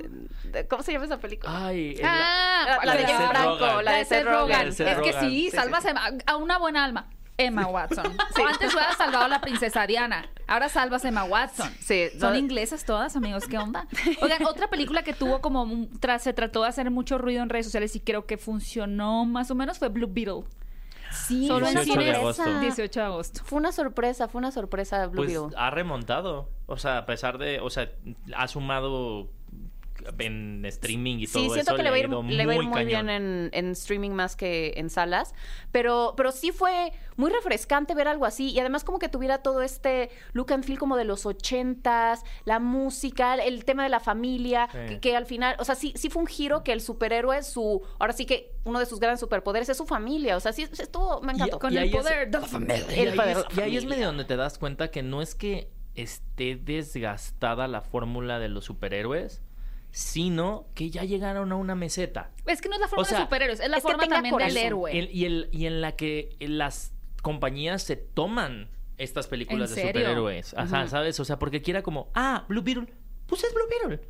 ¿Cómo se llama esa película? Ay, es Ah, La- la de Seth James Franco, la de Seth Rogen. Es que sí, salvas a una buena alma. Emma Watson. O antes hubieras salvado a la princesa Diana. Ahora salvas a Emma Watson. Sí, Son no- inglesas todas, amigos. ¿Qué onda? Oigan, otra película que tuvo como... un- tras- se trató de hacer mucho ruido en redes sociales y creo que funcionó más o menos fue Blue Beetle. Sí, Solo en 18 de cines, agosto. 18 de agosto. Fue una sorpresa, fue una sorpresa Blue Pues Beetle. ha remontado. O sea, a pesar de. O sea, ha sumado en streaming y todo Sí, siento eso. que le va ir, ha ido le va a ir muy cañón. bien en, en streaming más que en salas, pero, pero sí fue muy refrescante ver algo así y además como que tuviera todo este look and feel como de los ochentas, la música, el tema de la familia, Sí. que, que al final, o sea, sí, sí fue un giro que el superhéroe, su, ahora sí que uno de sus grandes superpoderes es su familia, o sea, sí estuvo, me encantó. Con Y el es- poder de la familia. Y ahí, es, de la y ahí es medio donde te das cuenta que no es que esté desgastada la fórmula de los superhéroes, sino que ya llegaron a una meseta. Es que no es la forma O sea, de superhéroes, es la es forma también del héroe. El- y, el, y en la que las compañías se toman estas películas ¿En de serio? superhéroes. Ajá, Ujú. ¿sabes? O sea, porque quiera como, ah, Blue Beetle, pues es Blue Beetle.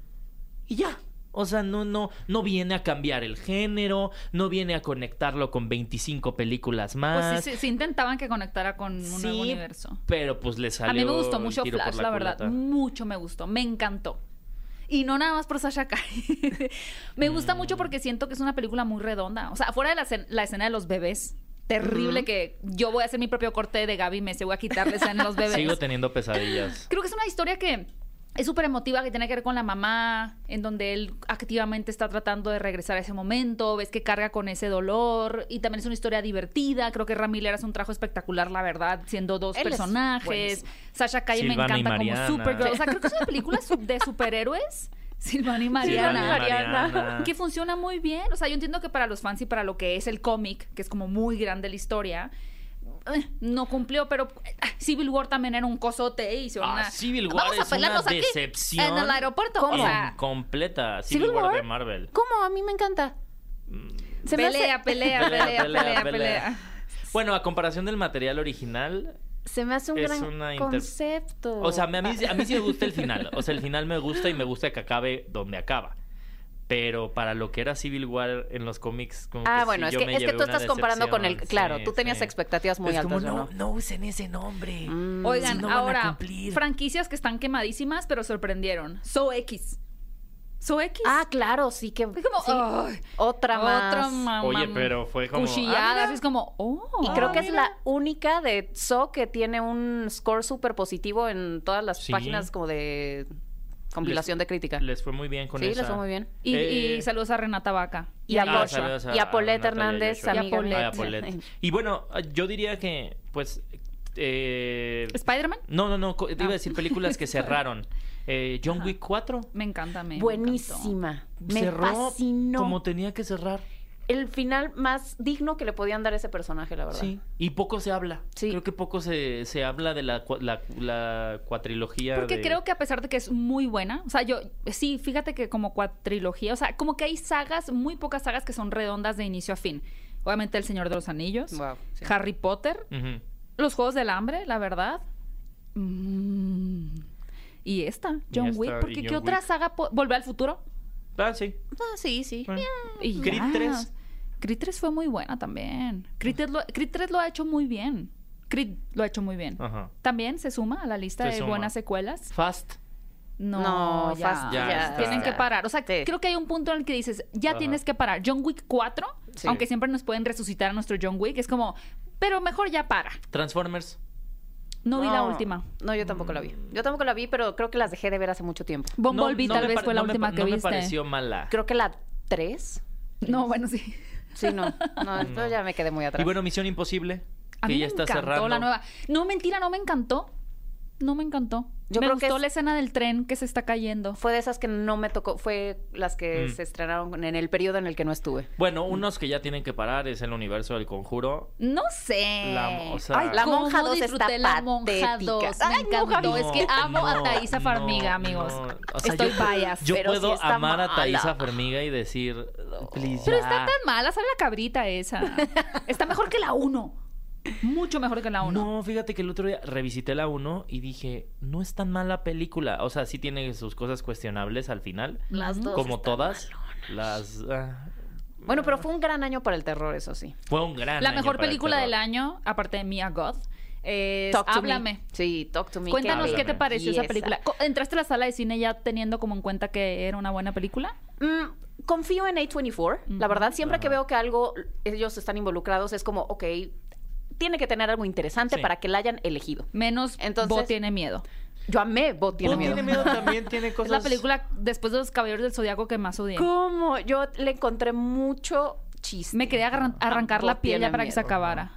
Y ya. O sea, no, no, no viene a cambiar el género, no viene a conectarlo con 25 películas más. Pues sí, sí, sí intentaban que conectara con un nuevo Sí, universo. Pero pues le salió A mí me gustó mucho Flash, la, verdad. Mucho me gustó. Me encantó. Y no nada más por Sasha Kai. me gusta Mm. mucho porque siento que es una película muy redonda. O sea, fuera de la, la escena de los bebés. Terrible que yo voy a hacer mi propio corte de Gaby Mese. Voy a quitarle escena a los bebés. Sigo teniendo pesadillas. Creo que es una historia que es súper emotiva, que tiene que ver con la mamá, en donde él activamente está tratando de regresar a ese momento, ves que carga con ese dolor, y también es una historia divertida, creo que Ramiller hace un trabajo espectacular, la verdad, siendo dos Él personajes. Sasha Calle me encanta como. Supergirl, o sea, creo que es una película de superhéroes, Silvana y Mariana. Silvana y Mariana. Que funciona muy bien. O sea, yo entiendo que para los fans y para lo que es el cómic, que es como muy grande la historia, no cumplió, pero eh, Civil War también era un cosote y hicieron Ah, una... Civil War Vamos a es una pelearnos aquí, decepción. En el aeropuerto. O ¿Cómo? sea, completa. Civil, ¿Civil War, War? de Marvel. ¿Cómo? A mí me encanta. Se me hace- pelea, pelea, pelea, pelea, pelea, Bueno, a comparación del material original, Se me hace un Es gran una inter- concepto. o sea, a mí, a mí sí me gusta el final. O sea, el final me gusta y me gusta que acabe donde acaba. Pero para lo que era Civil War en los cómics, como Ah, que bueno, sí, es yo que, me es que tú estás comparando con el... Claro, Sí, tú tenías sí. expectativas muy es altas. como, no, no. no usen ese nombre. Mm. Oigan, Si no van a ahora, franquicias que están quemadísimas, pero sorprendieron. So X. So X. Ah, claro, sí que... Es como, sí. Otra más. Otra mamá. Oye, pero fue como... Cuchilladas, ah, es como, oh. Y creo Ah, que es la única de So que tiene un score súper positivo en todas las Sí. páginas como de compilación de crítica. Les fue muy bien con sí, esa. les fue muy bien. Y, Eh, y saludos a Renata Vaca. Y a, Ah, a- y a Paulette Hernández. Y a amiga Paulette. mía. Ah, Paulette. Y bueno, yo diría que, pues... Eh, ¿Spider-Man? no, no, no. Te iba Ah. a decir películas que cerraron. Eh, John Wick 4. Me encanta, me Buenísima. Me cerró fascinó. como tenía que cerrar. El final más digno que le podían dar a ese personaje, la verdad. Sí. Y poco se habla. Sí. Creo que poco se, se habla de la, la, la cuatrilogía. Porque de- creo que a pesar de que es muy buena, o sea, yo, sí, fíjate que como cuatrilogía, o sea, como que hay sagas, muy pocas sagas que son redondas de inicio a fin. Obviamente El Señor de los Anillos, Wow, sí. Harry Potter. Los Juegos del Hambre, la verdad. Mm. Y esta, John esta, Wick, porque John ¿qué otra Wick. saga? ¿Volver al futuro? Ah, sí. Ah, sí, sí. Bueno. Y Creed ya. 3. Creed 3 fue muy buena también. Creed 3 lo, Creed 3 lo ha hecho muy bien. Creed lo ha hecho muy bien. Ajá. También se suma a la lista Se de suma. buenas secuelas. Fast. No, No, ya. Fast Ya. Tienen que parar. O sea, Sí. creo que hay un punto en el que dices, ya Ajá. tienes que parar. John Wick 4, Sí. aunque siempre nos pueden resucitar a nuestro John Wick, es como, pero mejor ya para. Transformers. No, vi la última. No, yo tampoco la vi. Yo tampoco la vi, pero creo que las dejé de ver hace mucho tiempo. Bumblebee No- no tal vez fue la me última que no me viste. pareció mala. Creo que la 3. No, bueno, sí. Sí, no. No, entonces ya me quedé muy atrás. Y bueno, Misión Imposible. A que mí ya me está encantó cerrando. la nueva. No, mentira, no me encantó. No me encantó. Yo me creo que gustó es- la escena del tren que se está cayendo. Fue de esas que no me tocó, fue las que Mm. se estrenaron en el periodo en el que no estuve. Bueno, unos que ya tienen que parar es el universo del conjuro. No sé. La- o sea- Ay, La cómo Monja dos disfruté está la Monja patética. 2. Me Ay, encantó. Monja es que amo a no, Thaisa Farmiga, no, amigos. no. O sea, Estoy yo- bias. Yo pero sí puedo está amar a Thaisa. Farmiga y decir, please, Pero ya". está tan mala, sabe la cabrita esa. Está mejor que la 1. Mucho mejor que la 1. No, fíjate que el otro día revisité la 1 y dije, no es tan mala película. O sea, sí tiene sus cosas cuestionables al final. Las dos como están todas. Las... ah, Bueno, pero fue un gran año para el terror, eso sí. Fue un gran La año mejor para película del año, aparte de Mia Goth, es Talk to Háblame. Me. Sí, Talk to Me. Cuéntanos qué te pareció esa película. ¿Entraste a la sala de cine ya teniendo como en cuenta que era una buena película? Mm, confío en A24. La verdad, siempre que veo que algo, ellos están involucrados, es como, ok, tiene que tener algo interesante Sí. para que la hayan elegido. Menos Entonces- Bo tiene miedo. Yo amé Bot tiene Bo miedo. tiene miedo también tiene cosas. Es la película después de los Caballeros del Zodiaco que más odié. ¿Cómo? Yo le encontré mucho chiste. Me quería agarran- arrancar Bo la piel ya para que se acabara.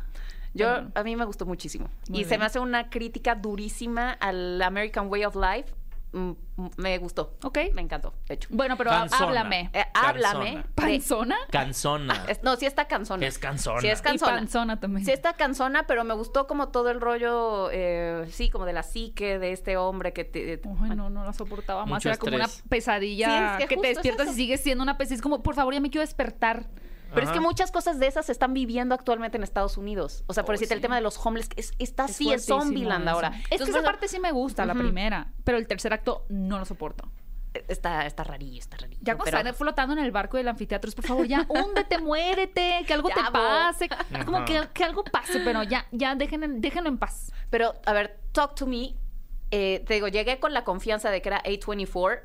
Yo, a mí me gustó muchísimo. Muy y se me hace una crítica durísima al American Way of Life. Mm, me gustó. Ok. Me encantó, de hecho. Bueno, pero Canzona. háblame. Eh, háblame. de- ¿Panzona? Canzona. Es- no, sí está cansona. Es cansona. Sí es Y cansona. panzona también. Sí está cansona, pero me gustó como todo el rollo, eh, sí, como de la psique de este hombre que te... Ay, no, no la soportaba más. Mucho Era como una pesadilla Sí, es que te es despiertas y sigues siendo una pesadilla. Es como, por favor, ya me quiero despertar. Pero es que muchas cosas de esas se están viviendo actualmente en Estados Unidos. O sea, por Oh, decirte, el sí. tema de los homeless, que es, está Es así, es Zombieland ahora. Es que Entonces, esa por parte sí me gusta, la Ujú. primera. Pero el tercer acto no lo soporto. Está, está rarillo, está rarillo. Ya cuando están flotando en el barco del anfiteatro, es por favor, ya húndete, muérete, que algo Ya, te Bo. pase. Como Ajá. que, que algo pase, pero ya, ya dejen, déjenlo en paz. Pero, a ver, Talk to Me. eh, te digo, llegué con la confianza de que era A24.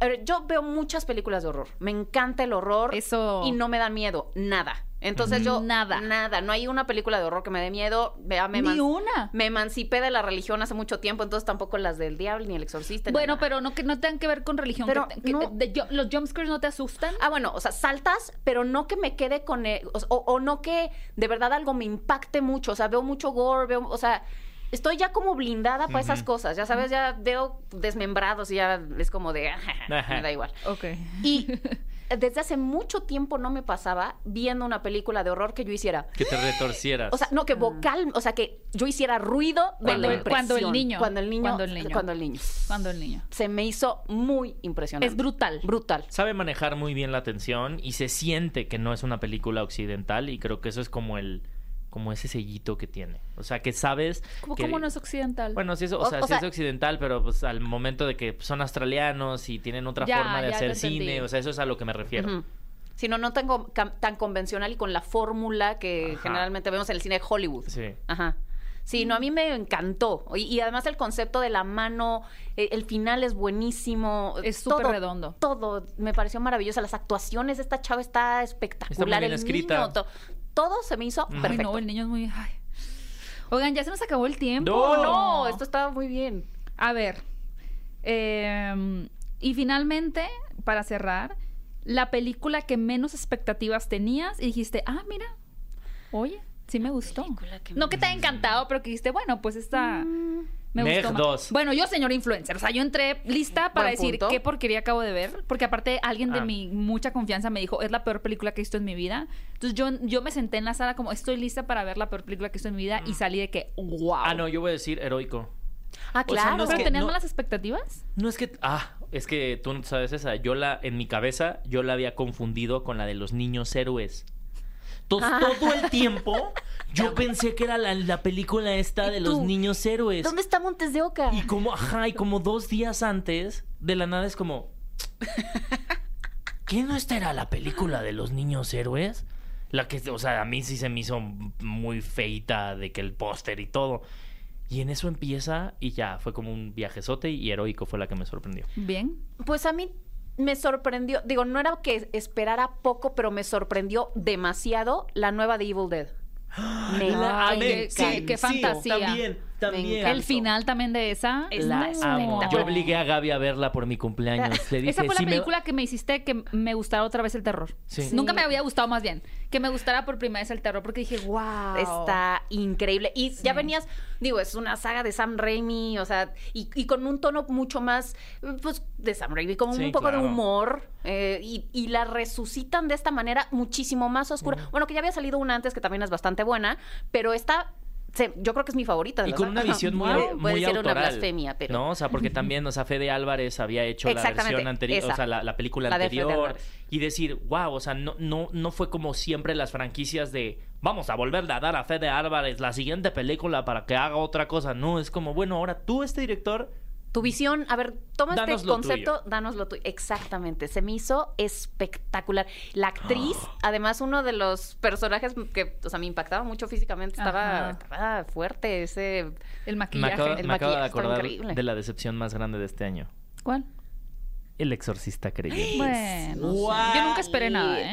A ver, yo veo muchas películas de horror. Me encanta el horror. Eso. Y no me dan miedo. Nada. Entonces yo. Nada. Nada. No hay una película de horror que me dé miedo. Vea, me Ni una. Me emancipé de la religión hace mucho tiempo, entonces tampoco las del diablo ni el exorcista. ni Bueno, nada. pero no que no tengan que ver con religión. Pero que- que- no- de- ¿Los jumpscares no te asustan? Ah, bueno, o sea, saltas, pero no que me quede con... o- o no que de verdad algo me impacte mucho. O sea, veo mucho gore, veo... O sea, estoy ya como blindada para esas cosas. Ya sabes, ya veo desmembrados y ya es como de... me da igual. Ok. Y desde hace mucho tiempo no me pasaba viendo una película de horror que yo hiciera... Que te retorcieras. O sea, no, que vocal, o sea, que yo hiciera ruido de Cuando la cuando el niño. Cuando el niño. Cuando el niño. Cuando el niño. Cuando el niño. Se me hizo muy impresionante. Es brutal. Brutal. Sabe manejar muy bien la tensión y se siente que no es una película occidental y creo que eso es como el como ese sellito que tiene. O sea, que sabes ¿Cómo, que cómo no es occidental? Bueno, sí es, o, O- sea, o sí es occidental, pero pues al momento de que son australianos y tienen otra Ya, forma de hacer cine, o sea, eso es a lo que me refiero. Ujú. Si no, no tengo cam- tan convencional y con la fórmula que Ajá. generalmente vemos en el cine de Hollywood. Sí. Ajá. Sí, no, a mí me encantó. Y, y además el concepto de la mano, eh, el final es buenísimo. Es súper redondo. Todo me pareció maravilloso. Las actuaciones de esta chava está espectacular. bien el escrita. niño, to- todo se me hizo. Ay, perfecto. no, el niño es muy. ay. Oigan, ya se nos acabó el tiempo. No. No, esto estaba muy bien. A ver. eh, y finalmente, para cerrar, la película que menos expectativas tenías y dijiste, ah, mira, oye, sí me gustó. que No que te haya encantado, pero que dijiste, bueno, pues esta me Meg gustó. más". dos. Bueno, yo, señor influencer, o sea, yo entré lista para Buen decir punto. qué porquería acabo de ver, porque aparte alguien de Ah. mi mucha confianza me dijo, es la peor película que he visto en mi vida. Entonces yo, yo me senté en la sala como, estoy lista para ver la peor película que he visto en mi vida y salí de que, wow. Ah, no, yo voy a decir heroico. Ah, O sea, claro. no es ¿Pero que- tenías no- malas expectativas? No es que. Ah, es que tú no sabes esa. Yo la. En mi cabeza, yo la había confundido con la de los niños héroes. To- Ah. Todo el tiempo, yo pensé que era la, la película esta ¿Y de los niños héroes. ¿Dónde está Montes de Oca? Y como, ajá, y como dos días antes, de la nada es como. ¿Qué no esta era la película de los niños héroes? La que, o sea, a mí sí se me hizo muy feita de que el póster y todo. Y en eso empieza y ya, fue como un viajezote y heroico fue la que me sorprendió. Bien. Pues a mí me sorprendió, digo, no era que esperara poco, pero me sorprendió demasiado la nueva de Evil Dead. Ay, qué- qué fantasía. También, también. El final también de esa. Es La amo. Yo obligué a Gaby a verla por mi cumpleaños. Le dije, Esa fue la "Sí me- película que me hiciste que me gustara otra vez el terror. Sí. Nunca me había gustado más bien. Que me gustara por primera vez el terror porque dije, wow. Está increíble. Y ya venías, digo, es una saga de Sam Raimi, o sea, y, y con un tono mucho más, pues, de Sam Raimi, Sí, un poco de humor. eh, y, y la resucitan de esta manera muchísimo más oscura. Bueno, que ya había salido una antes que también es bastante buena, pero esta, se- yo creo que es mi favorita. de Y con una visión muy, Puede- muy puede ser una blasfemia, pero... No, o sea, porque también, o sea, Fede Álvarez había hecho la versión anterior, o sea, la, la película La anterior. Y decir, wow, o sea, no, no, no fue como siempre las franquicias de vamos a volverle a dar a Fede Álvarez la siguiente película para que haga otra cosa. No, es como, bueno, ahora tú, este director, Tu visión, a ver, toma Danos este concepto, tuyo. danos lo tuyo. Exactamente, se me hizo espectacular. La actriz, además uno de los personajes que, o sea, me impactaba mucho físicamente, estaba, estaba fuerte ese... El Me maquillaje. acabo, el me acabo de maquillaje acordar increíble. de la decepción más grande de este año. ¿Cuál? El exorcista creyente. Bueno, yo nunca esperé nada, ¿eh?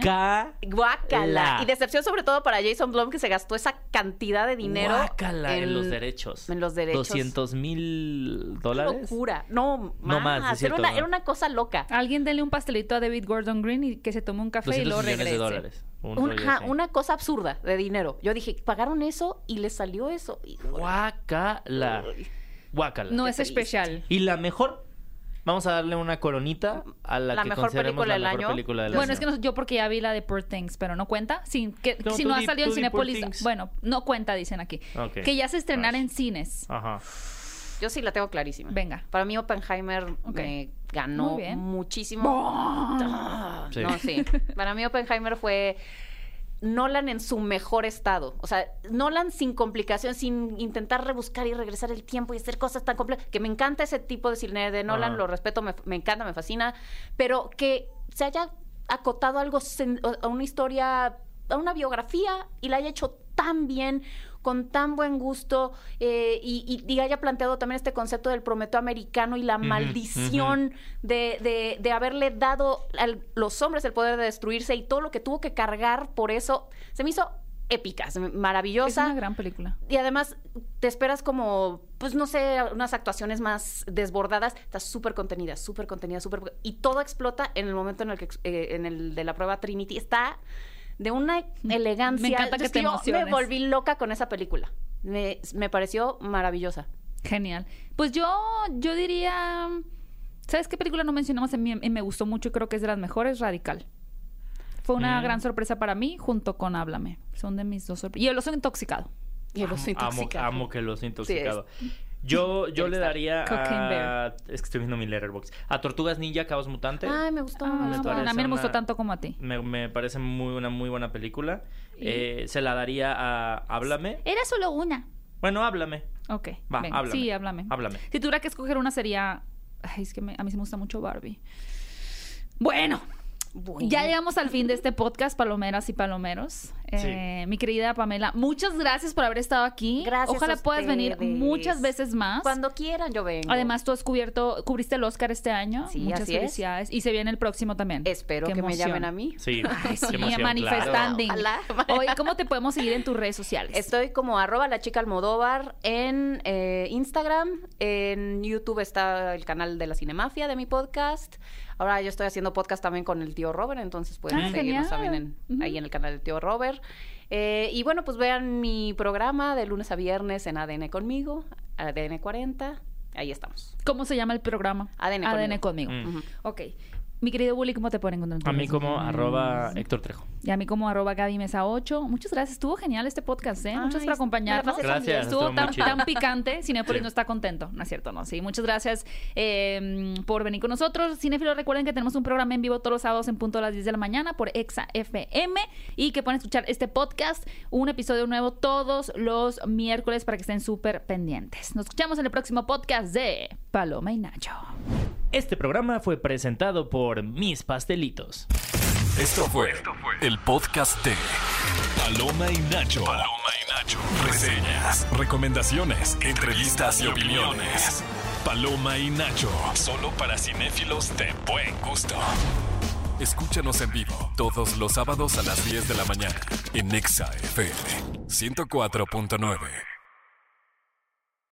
Guácala. La. Y decepción sobre todo para Jason Blum que se gastó esa cantidad de dinero Guácala, en, los derechos. En los derechos. 200 mil dólares. locura. No, No más, más. es cierto, era, una, no. era una cosa loca. Alguien denle un pastelito a David Gordon Green y que se tome un café y 200 luego millones regrese. de dólares. Un Un- así. una cosa absurda de dinero. Yo dije, pagaron eso y les salió eso. Híjole. Guácala. Guácala. No Qué es especial. Y la mejor, vamos a darle una coronita a la, La que mejor consideremos película la del mejor año. película del Bueno, año. es que no- yo porque ya vi la de Poor Things, pero no cuenta. Sin, que, No, si no ha salido en Cinepolis. Bueno, no cuenta, dicen aquí. Que ya se estrenara en cines. Ajá. Yo sí la tengo clarísima. Venga. Para mí Oppenheimer me ganó muchísimo. Sí. No, sí. Para mí Oppenheimer fue Nolan en su mejor estado. O sea, Nolan sin complicación, sin intentar rebuscar y regresar el tiempo y hacer cosas tan complejas. Que me encanta ese tipo de cine de Nolan, lo respeto, me, me encanta, me fascina. Pero que se haya acotado algo, a una historia, a una biografía y la haya hecho tan bien, con tan buen gusto eh, y, y- y haya planteado también este concepto del Prometeo americano y la maldición de, de- de haberle dado a los hombres el poder de destruirse y todo lo que tuvo que cargar por eso, se me hizo épica, se me- Es maravillosa. una gran película. Y además te esperas como, pues no sé, unas actuaciones más desbordadas. Está súper contenida, súper contenida, súper... Y todo explota en el momento en el que, eh, en el de la prueba Trinity. Está de una elegancia. Me encanta que Es te yo emociones. me volví loca con esa película. Me, me pareció maravillosa. Genial. Pues yo, yo diría. ¿Sabes qué película no mencionamos en mí y me gustó mucho y creo que es de las mejores? Radical. Fue una Mm. gran sorpresa para mí junto con Háblame. Son de mis dos sorpresas. Y el oso intoxicado. Y el oso Amo, intoxicado. amo que los intoxicado. Yo, yo le daría a... Es que estoy viendo mi letterbox. A Tortugas Ninja, Caos Mutante. Ay, me gustó. Ah, me a mí no me gustó una- tanto como a ti. Me, me parece muy una muy buena película. Eh, se la daría a Háblame. Era solo una. Bueno, Háblame. Ok. Va, ven. háblame. Sí, háblame. Háblame. Si tuviera que escoger una sería... Ay, es que me- a mí sí me gusta mucho Barbie. Bueno, Bueno. Ya llegamos al fin de este podcast, Palomeras y Palomeros. Eh, Mi querida Pamela, muchas gracias por haber estado aquí. Gracias Ojalá a puedas venir muchas veces más. Cuando quieran yo vengo. Además, tú has cubierto, cubriste el Oscar este año. Sí, Muchas así es. felicidades. Y se viene el próximo también. Espero Qué que me llamen a mí. Sí. Ay, sí, qué emoción, manifestando. Ojalá. Hoy, ¿cómo te podemos seguir en tus redes sociales? Estoy como arroba la chica Almodóvar en eh, Instagram, en YouTube está el canal de la Cinemafia de mi podcast. Ahora yo estoy haciendo podcast también con el tío Robert, entonces pueden Ah, seguirnos genial. también en- ahí en el canal del tío Robert. Eh, y bueno, pues vean mi programa de lunes a viernes en ADN conmigo, ADN 40. Ahí estamos. ¿Cómo se llama el programa? ADN ADN conmigo. conmigo. Mm. Ok. Mi querido Bully, ¿cómo te pueden encontrar? A mí como arroba Héctor Trejo. Y a mí como arroba Gaby Mesa 8. Muchas gracias. Estuvo genial este podcast, ¿eh? Ay, Muchas gracias por acompañarnos. Gracias, Estuvo estuvo tan, picante. Cinépolis Sí. no está contento. No es cierto, no. Sí, muchas gracias eh, por venir con nosotros. Cinéfilos, recuerden que tenemos un programa en vivo todos los sábados en punto a las 10 de la mañana por Exa FM y que pueden escuchar este podcast, un episodio nuevo todos los miércoles para que estén súper pendientes. Nos escuchamos en el próximo podcast de Paloma y Nacho. Este programa fue presentado por Mis Pastelitos. Esto fue el podcast de Paloma y Nacho. Paloma y Nacho. Reseñas, recomendaciones, entrevistas y opiniones. Paloma y Nacho. Solo para cinéfilos de buen gusto. Escúchanos en vivo todos los sábados a las 10 de la mañana en Nexa FM 104.9.